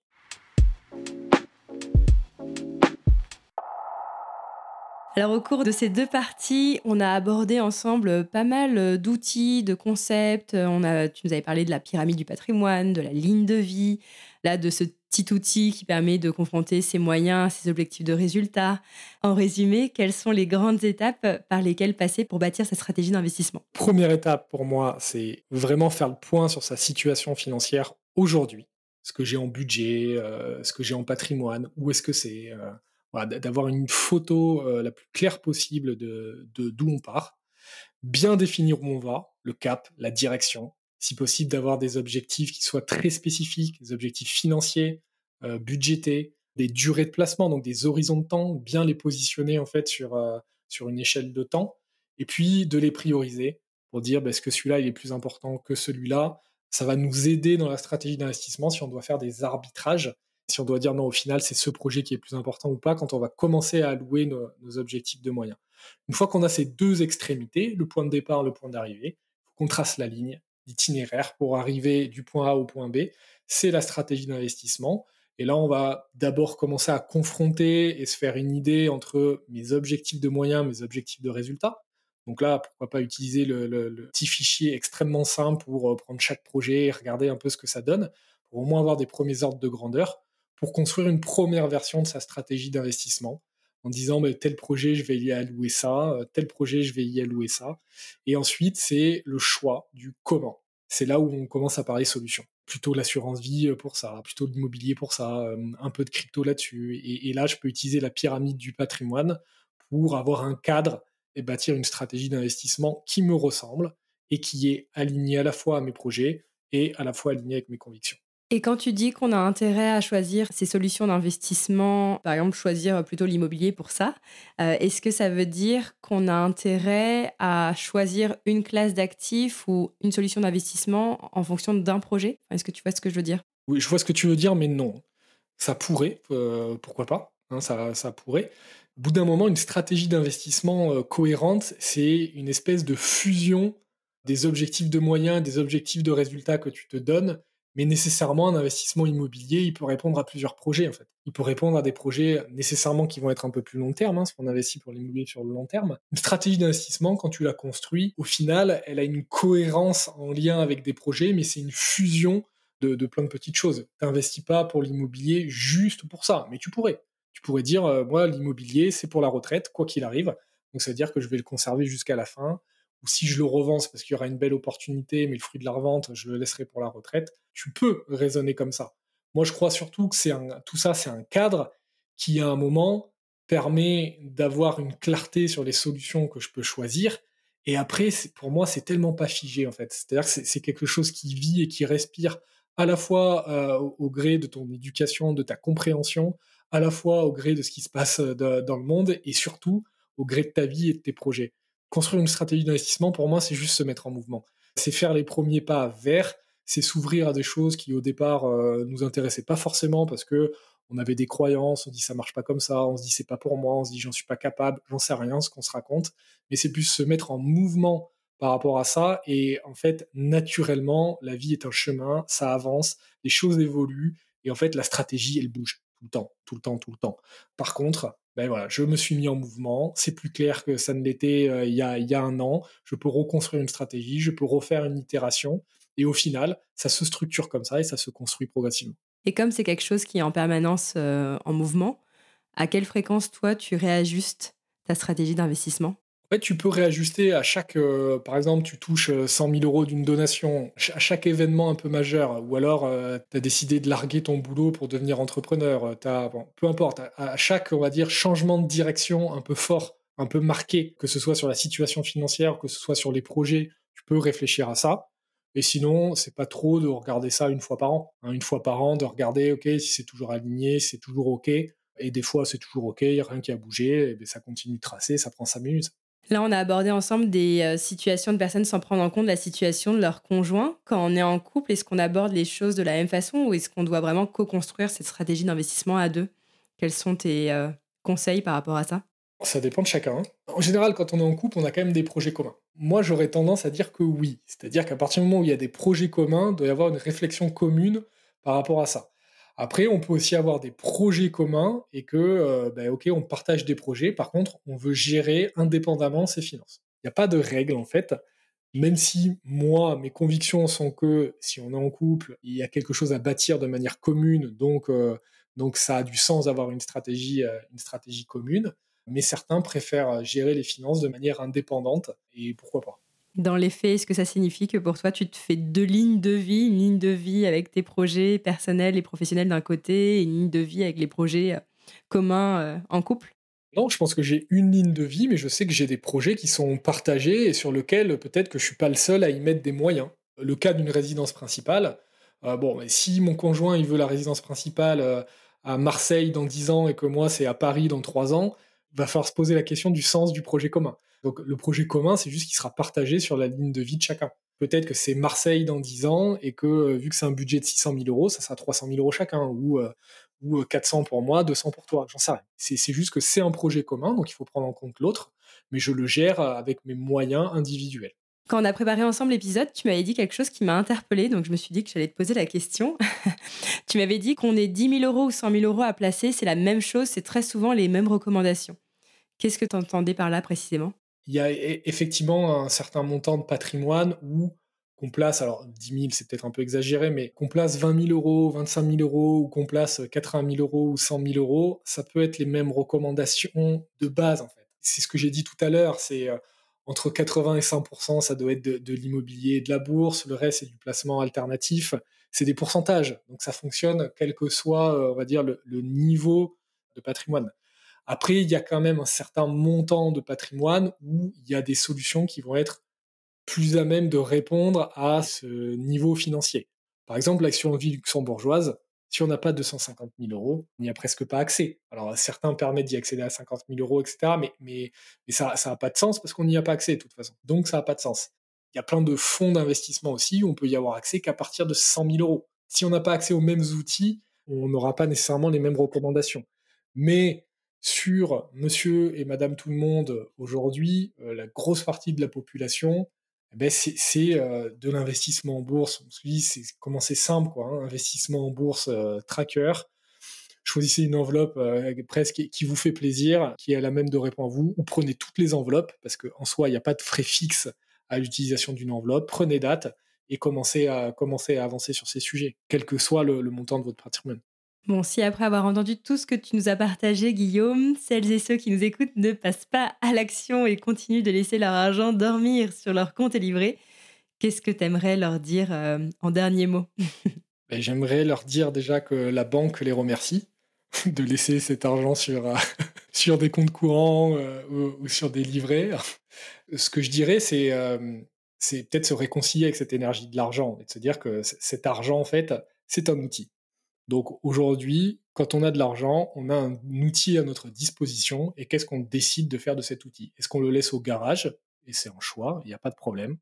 Alors au cours de ces deux parties, on a abordé ensemble pas mal euh, d'outils, de concepts. On a, tu nous avais parlé de la pyramide du patrimoine, de la ligne de vie, là de ce petit outil qui permet de confronter ses moyens, ses objectifs de résultats. En résumé, quelles sont les grandes étapes par lesquelles passer pour bâtir sa stratégie d'investissement? Première étape pour moi, c'est vraiment faire le point sur sa situation financière aujourd'hui. Ce que j'ai en budget, euh, ce que j'ai en patrimoine, où est-ce que c'est euh, d'avoir une photo euh, la plus claire possible de d'où on part, bien définir où on va, le cap, la direction, si possible d'avoir des objectifs qui soient très spécifiques, des objectifs financiers, euh, budgétés, des durées de placement, donc des horizons de temps, bien les positionner en fait sur, euh, sur une échelle de temps, et puis de les prioriser pour dire bah, est-ce que celui-là il est plus important que celui-là? Ça va nous aider dans la stratégie d'investissement si on doit faire des arbitrages si on doit dire non, au final, c'est ce projet qui est plus important ou pas quand on va commencer à allouer nos, objectifs de moyens. Une fois qu'on a ces deux extrémités, le point de départ, le point d'arrivée, il faut qu'on trace la ligne, l'itinéraire pour arriver du point A au point B. C'est la stratégie d'investissement. Et là, on va d'abord commencer à confronter et se faire une idée entre mes objectifs de moyens, mes objectifs de résultats. Donc là, pourquoi pas utiliser le, le petit fichier extrêmement simple pour euh, prendre chaque projet et regarder un peu ce que ça donne, pour au moins avoir des premiers ordres de grandeur pour construire une première version de sa stratégie d'investissement en disant tel projet je vais y allouer ça, euh, tel projet je vais y allouer ça. Et ensuite c'est le choix du comment. C'est là où on commence à parler solutions. Plutôt l'assurance vie euh, pour ça, plutôt l'immobilier pour ça, euh, un peu de crypto là-dessus. Et, là je peux utiliser la pyramide du patrimoine pour avoir un cadre et bâtir une stratégie d'investissement qui me ressemble et qui est alignée à la fois à mes projets et à la fois alignée avec mes convictions. Et quand tu dis qu'on a intérêt à choisir ces solutions d'investissement, par exemple choisir plutôt l'immobilier pour ça, euh, est-ce que ça veut dire qu'on a intérêt à choisir une classe d'actifs ou une solution d'investissement en fonction d'un projet? Est-ce que tu vois ce que je veux dire? Oui, je vois ce que tu veux dire, mais non. Ça pourrait, euh, pourquoi pas hein, ça, ça pourrait. Au bout d'un moment, une stratégie d'investissement euh, cohérente, c'est une espèce de fusion des objectifs de moyens, des objectifs de résultats que tu te donnes mais nécessairement un investissement immobilier, il peut répondre à plusieurs projets en fait. Il peut répondre à des projets nécessairement qui vont être un peu plus long terme, hein, ce qu'on investit pour l'immobilier sur le long terme. Une stratégie d'investissement, quand tu la construis, au final, elle a une cohérence en lien avec des projets, mais c'est une fusion de, de, plein de petites choses. Tu n'investis pas pour l'immobilier juste pour ça, mais tu pourrais. Tu pourrais dire, euh, moi, l'immobilier, c'est pour la retraite, quoi qu'il arrive. Donc ça veut dire que je vais le conserver jusqu'à la fin ou si je le revends, c'est parce qu'il y aura une belle opportunité, mais le fruit de la revente, je le laisserai pour la retraite. Tu peux raisonner comme ça. Moi, je crois surtout que c'est tout ça, c'est un cadre qui, à un moment, permet d'avoir une clarté sur les solutions que je peux choisir. Et après, pour moi, c'est tellement pas figé, en fait. C'est-à-dire que c'est quelque chose qui vit et qui respire à la fois euh, au, gré de ton éducation, de ta compréhension, à la fois au gré de ce qui se passe euh, dans le monde et surtout au gré de ta vie et de tes projets construire une stratégie d'investissement, pour moi, c'est juste se mettre en mouvement. C'est faire les premiers pas vers, c'est s'ouvrir à des choses qui au départ euh, nous intéressaient pas forcément parce que on avait des croyances, on dit ça marche pas comme ça, on se dit c'est pas pour moi, on se dit j'en suis pas capable, j'en sais rien, ce qu'on se raconte, mais c'est plus se mettre en mouvement par rapport à ça et en fait naturellement la vie est un chemin, ça avance, les choses évoluent et en fait la stratégie elle bouge tout le temps, tout le temps, tout le temps. Par contre, ben voilà, je me suis mis en mouvement, c'est plus clair que ça ne l'était euh, il, y a, un an, je peux reconstruire une stratégie, je peux refaire une itération, et au final, ça se structure comme ça et ça se construit progressivement. Et comme c'est quelque chose qui est en permanence euh, en mouvement, à quelle fréquence toi tu réajustes ta stratégie d'investissement? en fait, tu peux réajuster à chaque, euh, par exemple, tu touches 100 000 euros d'une donation, à chaque événement un peu majeur, ou alors euh, tu as décidé de larguer ton boulot pour devenir entrepreneur, peu importe, à, chaque, on va dire, changement de direction un peu fort, un peu marqué, que ce soit sur la situation financière, que ce soit sur les projets, tu peux réfléchir à ça. Et sinon, c'est pas trop de regarder ça une fois par an. Hein, une fois par an, de regarder, ok, si c'est toujours aligné, c'est toujours ok. Et des fois, c'est toujours ok, rien qui a bougé, et bien, ça continue de tracer, ça prend 5 minutes. Là, on a abordé ensemble des euh, situations de personnes sans prendre en compte la situation de leur conjoint. Quand on est en couple, est-ce qu'on aborde les choses de la même façon ou est-ce qu'on doit vraiment co-construire cette stratégie d'investissement à deux? Quels sont tes euh, conseils par rapport à ça? Ça dépend de chacun. Hein. En général, quand on est en couple, on a quand même des projets communs. Moi, j'aurais tendance à dire que oui. C'est-à-dire qu'à partir du moment où il y a des projets communs, il doit y avoir une réflexion commune par rapport à ça. Après, on peut aussi avoir des projets communs et que, euh, ben, ok, on partage des projets. Par contre, on veut gérer indépendamment ses finances. Il n'y a pas de règle en fait. Même si moi, mes convictions sont que si on est en couple, il y a quelque chose à bâtir de manière commune, donc, euh, donc ça a du sens d'avoir une stratégie, euh, une stratégie commune. Mais certains préfèrent gérer les finances de manière indépendante et pourquoi pas. Dans les faits, est-ce que ça signifie que pour toi, tu te fais deux lignes de vie, une ligne de vie avec tes projets personnels et professionnels d'un côté, et une ligne de vie avec les projets euh, communs euh, en couple? Non, je pense que j'ai une ligne de vie, mais je sais que j'ai des projets qui sont partagés et sur lesquels peut-être que je suis pas le seul à y mettre des moyens. Le cas d'une résidence principale, euh, bon, si mon conjoint veut la résidence principale à Marseille dans 10 ans et que moi c'est à Paris dans 3 ans, va falloir se poser la question du sens du projet commun. Donc le projet commun, c'est juste qu'il sera partagé sur la ligne de vie de chacun. Peut-être que c'est Marseille dans 10 ans et que euh, vu que c'est un budget de 600 000 euros, ça sera 300 000 euros chacun ou, euh, ou 400 euh, pour moi, 200 pour toi, j'en sais rien. C'est juste que c'est un projet commun, donc il faut prendre en compte l'autre, mais je le gère avec mes moyens individuels. Quand on a préparé ensemble l'épisode, tu m'avais dit quelque chose qui m'a interpellé, donc je me suis dit que j'allais te poser la question. tu m'avais dit qu'on ait 10 000 euros ou 100 000 euros à placer, c'est la même chose, c'est très souvent les mêmes recommandations. Qu'est-ce que tu entendais par là précisément? Il y a effectivement un certain montant de patrimoine où qu'on place, alors 10 000 c'est peut-être un peu exagéré, mais qu'on place 20 000 euros, 25 000 euros ou qu'on place 80 000 euros ou 100 000 euros, ça peut être les mêmes recommandations de base en fait. C'est ce que j'ai dit tout à l'heure, c'est euh, entre 80 et 100 ça doit être de, l'immobilier et de la bourse, le reste c'est du placement alternatif, c'est des pourcentages, donc ça fonctionne quel que soit, euh, on va dire, le niveau de patrimoine. Après, il y a quand même un certain montant de patrimoine où il y a des solutions qui vont être plus à même de répondre à ce niveau financier. Par exemple, l'action vie luxembourgeoise, si on n'a pas 250 000 euros, on n'y a presque pas accès. Alors, certains permettent d'y accéder à 50 000 euros, etc., mais, ça n'a pas de sens parce qu'on n'y a pas accès de toute façon. Donc, ça n'a pas de sens. Il y a plein de fonds d'investissement aussi où on peut y avoir accès qu'à partir de 100 000 euros. Si on n'a pas accès aux mêmes outils, on n'aura pas nécessairement les mêmes recommandations. Mais sur monsieur et madame tout le monde aujourd'hui, euh, la grosse partie de la population, eh ben c'est euh, de l'investissement en bourse. On se dit, c'est comment c'est simple, quoi. Hein, investissement en bourse, euh, tracker. Choisissez une enveloppe presque qui vous fait plaisir, qui est à la même de répondre à vous, ou prenez toutes les enveloppes, parce qu'en soi, il n'y a pas de frais fixes à l'utilisation d'une enveloppe. Prenez date et commencez à, commencez à avancer sur ces sujets, quel que soit le, le montant de votre patrimoine. Bon, si après avoir entendu tout ce que tu nous as partagé, Guillaume, celles et ceux qui nous écoutent ne passent pas à l'action et continuent de laisser leur argent dormir sur leur compte et livret, qu'est-ce que tu aimerais leur dire euh, en dernier mot? Ben, J'aimerais leur dire déjà que la banque les remercie de laisser cet argent sur, euh, sur des comptes courants euh, ou, sur des livrets. Ce que je dirais, c'est peut-être se réconcilier avec cette énergie de l'argent et de se dire que cet argent, en fait, c'est un outil. Donc aujourd'hui, quand on a de l'argent, on a un outil à notre disposition et qu'est-ce qu'on décide de faire de cet outil? Est-ce qu'on le laisse au garage? Et c'est un choix, il n'y a pas de problème,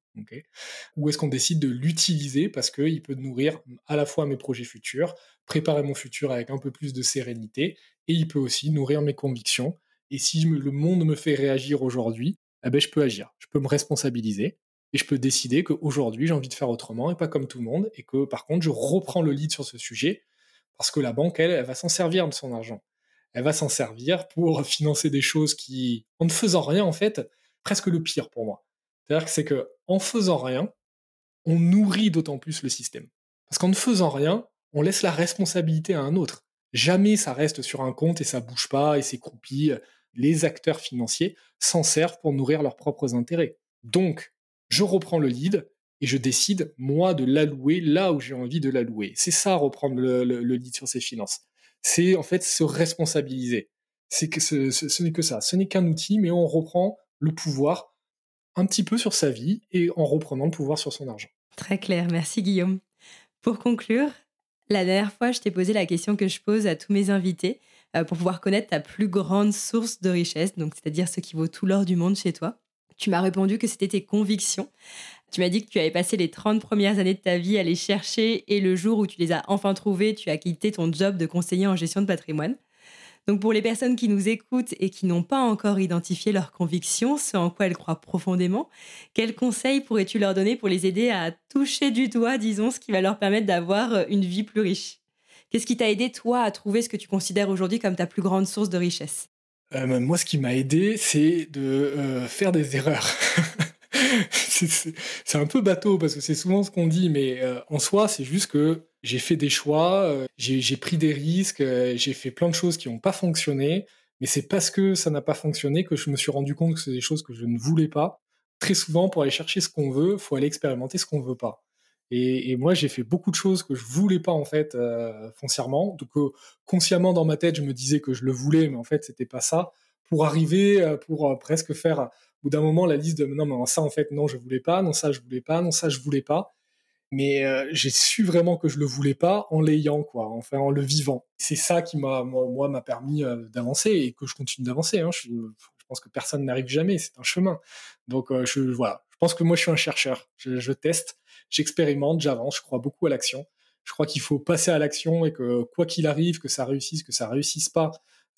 ou est-ce qu'on décide de l'utiliser parce qu'il peut nourrir à la fois mes projets futurs, préparer mon futur avec un peu plus de sérénité, et il peut aussi nourrir mes convictions. Et si le monde me fait réagir aujourd'hui, eh ben, je peux agir, je peux me responsabiliser, et je peux décider qu'aujourd'hui j'ai envie de faire autrement et pas comme tout le monde, et que par contre je reprends le lead sur ce sujet parce que la banque, elle, elle va s'en servir de son argent. elle va s'en servir pour financer des choses qui, en ne faisant rien, en fait, presque le pire pour moi. C'est-à-dire que c'est que en faisant rien, on nourrit d'autant plus le système. Parce qu'en ne faisant rien, on laisse la responsabilité à un autre. Jamais ça reste sur un compte et ça bouge pas et s'écroupit. Les acteurs financiers s'en servent pour nourrir leurs propres intérêts. Donc, je reprends le lead et je décide, moi, de l'allouer là où j'ai envie de l'allouer. C'est ça, reprendre le, lead sur ses finances. C'est en fait se responsabiliser. C'est que ce, ce n'est que ça. Ce n'est qu'un outil, mais on reprend le pouvoir un petit peu sur sa vie et en reprenant le pouvoir sur son argent. Très clair, merci Guillaume. Pour conclure, la dernière fois, je t'ai posé la question que je pose à tous mes invités euh, pour pouvoir connaître ta plus grande source de richesse, donc c'est-à-dire ce qui vaut tout l'or du monde chez toi. Tu m'as répondu que c'était tes convictions. Tu m'as dit que tu avais passé les 30 premières années de ta vie à les chercher et le jour où tu les as enfin trouvées, tu as quitté ton job de conseiller en gestion de patrimoine. Donc pour les personnes qui nous écoutent et qui n'ont pas encore identifié leurs convictions, ce en quoi elles croient profondément, quels conseils pourrais-tu leur donner pour les aider à toucher du doigt, disons, ce qui va leur permettre d'avoir euh, une vie plus riche? Qu'est-ce qui t'a aidé, toi, à trouver ce que tu considères aujourd'hui comme ta plus grande source de richesse? Euh, Moi, ce qui m'a aidé, c'est de euh, faire des erreurs. c'est un peu bateau parce que c'est souvent ce qu'on dit, mais en soi, c'est juste que j'ai fait des choix, euh, j'ai pris des risques, euh, j'ai fait plein de choses qui n'ont pas fonctionné, mais c'est parce que ça n'a pas fonctionné que je me suis rendu compte que c'est des choses que je ne voulais pas. Très souvent, pour aller chercher ce qu'on veut, faut aller expérimenter ce qu'on veut pas. Et, moi, j'ai fait beaucoup de choses que je voulais pas en fait euh, foncièrement. Donc consciemment dans ma tête, je me disais que je le voulais, mais en fait, c'était pas ça. Pour arriver, pour presque faire bout d'un moment la liste de non, mais ça en fait non, je voulais pas, non ça je voulais pas, non ça je voulais pas. Mais euh, j'ai su vraiment que je le voulais pas en l'ayant quoi enfin en le vivant. C'est ça qui m'a moi m'a permis euh, d'avancer et que je continue d'avancer hein. je, pense que personne n'arrive jamais c'est un chemin. Donc euh, je voilà. Je pense que moi je suis un chercheur. Je, je teste j'expérimente j'avance je crois beaucoup à l'action. Je crois qu'il faut passer à l'action et que quoi qu'il arrive que ça réussisse que ça réussisse pas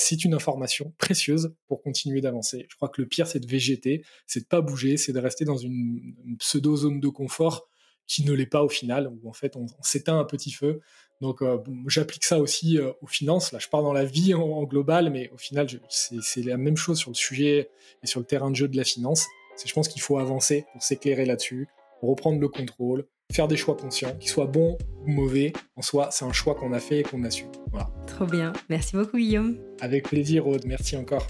c'est une information précieuse pour continuer d'avancer. Je crois que le pire, c'est de végéter, c'est de pas bouger, c'est de rester dans une, pseudo zone de confort qui ne l'est pas au final, où en fait on, s'éteint un petit feu. Donc euh, j'applique ça aussi euh, aux finances. Là, je pars dans la vie en, global, mais au final, c'est la même chose sur le sujet et sur le terrain de jeu de la finance. C'est je pense qu'il faut avancer pour s'éclairer là-dessus, reprendre le contrôle, faire des choix conscients, qu'ils soient bons ou mauvais. En soi, c'est un choix qu'on a fait et qu'on assume. Voilà. Trop bien. Merci beaucoup, Guillaume. Avec plaisir, Aude. Merci encore.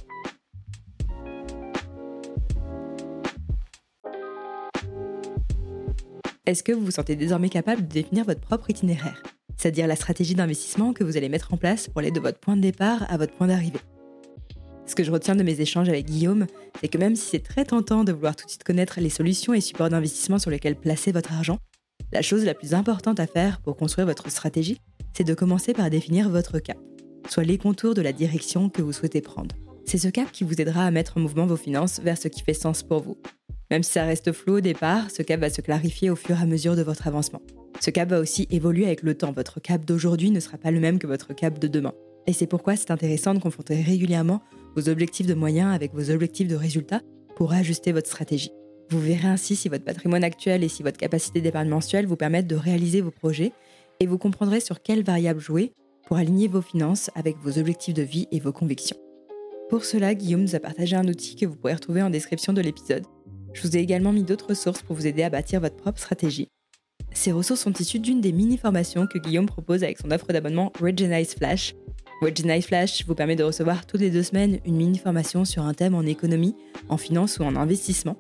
Est-ce que vous vous sentez désormais capable de définir votre propre itinéraire? C'est-à-dire la stratégie d'investissement que vous allez mettre en place pour aller de votre point de départ à votre point d'arrivée? Ce que je retiens de mes échanges avec Guillaume, c'est que même si c'est très tentant de vouloir tout de suite connaître les solutions et supports d'investissement sur lesquels placer votre argent, la chose la plus importante à faire pour construire votre stratégie, c'est de commencer par définir votre cap, soit les contours de la direction que vous souhaitez prendre. C'est ce cap qui vous aidera à mettre en mouvement vos finances vers ce qui fait sens pour vous, même si ça reste flou au départ, ce cap va se clarifier au fur et à mesure de votre avancement. Ce cap va aussi évoluer avec le temps. Votre cap d'aujourd'hui ne sera pas le même que votre cap de demain. Et c'est pourquoi c'est intéressant de confronter régulièrement vos objectifs de moyens avec vos objectifs de résultats pour ajuster votre stratégie. Vous verrez ainsi si votre patrimoine actuel et si votre capacité d'épargne mensuelle vous permettent de réaliser vos projets et vous comprendrez sur quelles variables jouer pour aligner vos finances avec vos objectifs de vie et vos convictions. Pour cela, Guillaume nous a partagé un outil que vous pourrez retrouver en description de l'épisode. Je vous ai également mis d'autres sources pour vous aider à bâtir votre propre stratégie. Ces ressources sont issues d'une des mini-formations que Guillaume propose avec son offre d'abonnement Regenize Flash. Regenize Flash vous permet de recevoir toutes les deux semaines une mini-formation sur un thème en économie, en finance ou en investissement.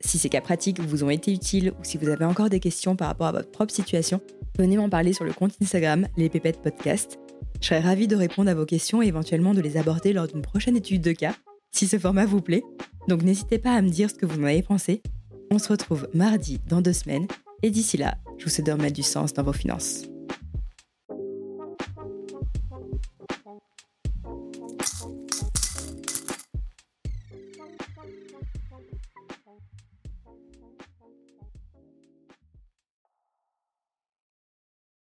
Si ces cas pratiques vous ont été utiles ou si vous avez encore des questions par rapport à votre propre situation, venez m'en parler sur le compte Instagram Les Pépettes Podcast. Je serais ravie de répondre à vos questions et éventuellement de les aborder lors d'une prochaine étude de cas si ce format vous plaît. Donc n'hésitez pas à me dire ce que vous en avez pensé. On se retrouve mardi dans deux semaines et d'ici là, je vous souhaite de remettre du sens dans vos finances.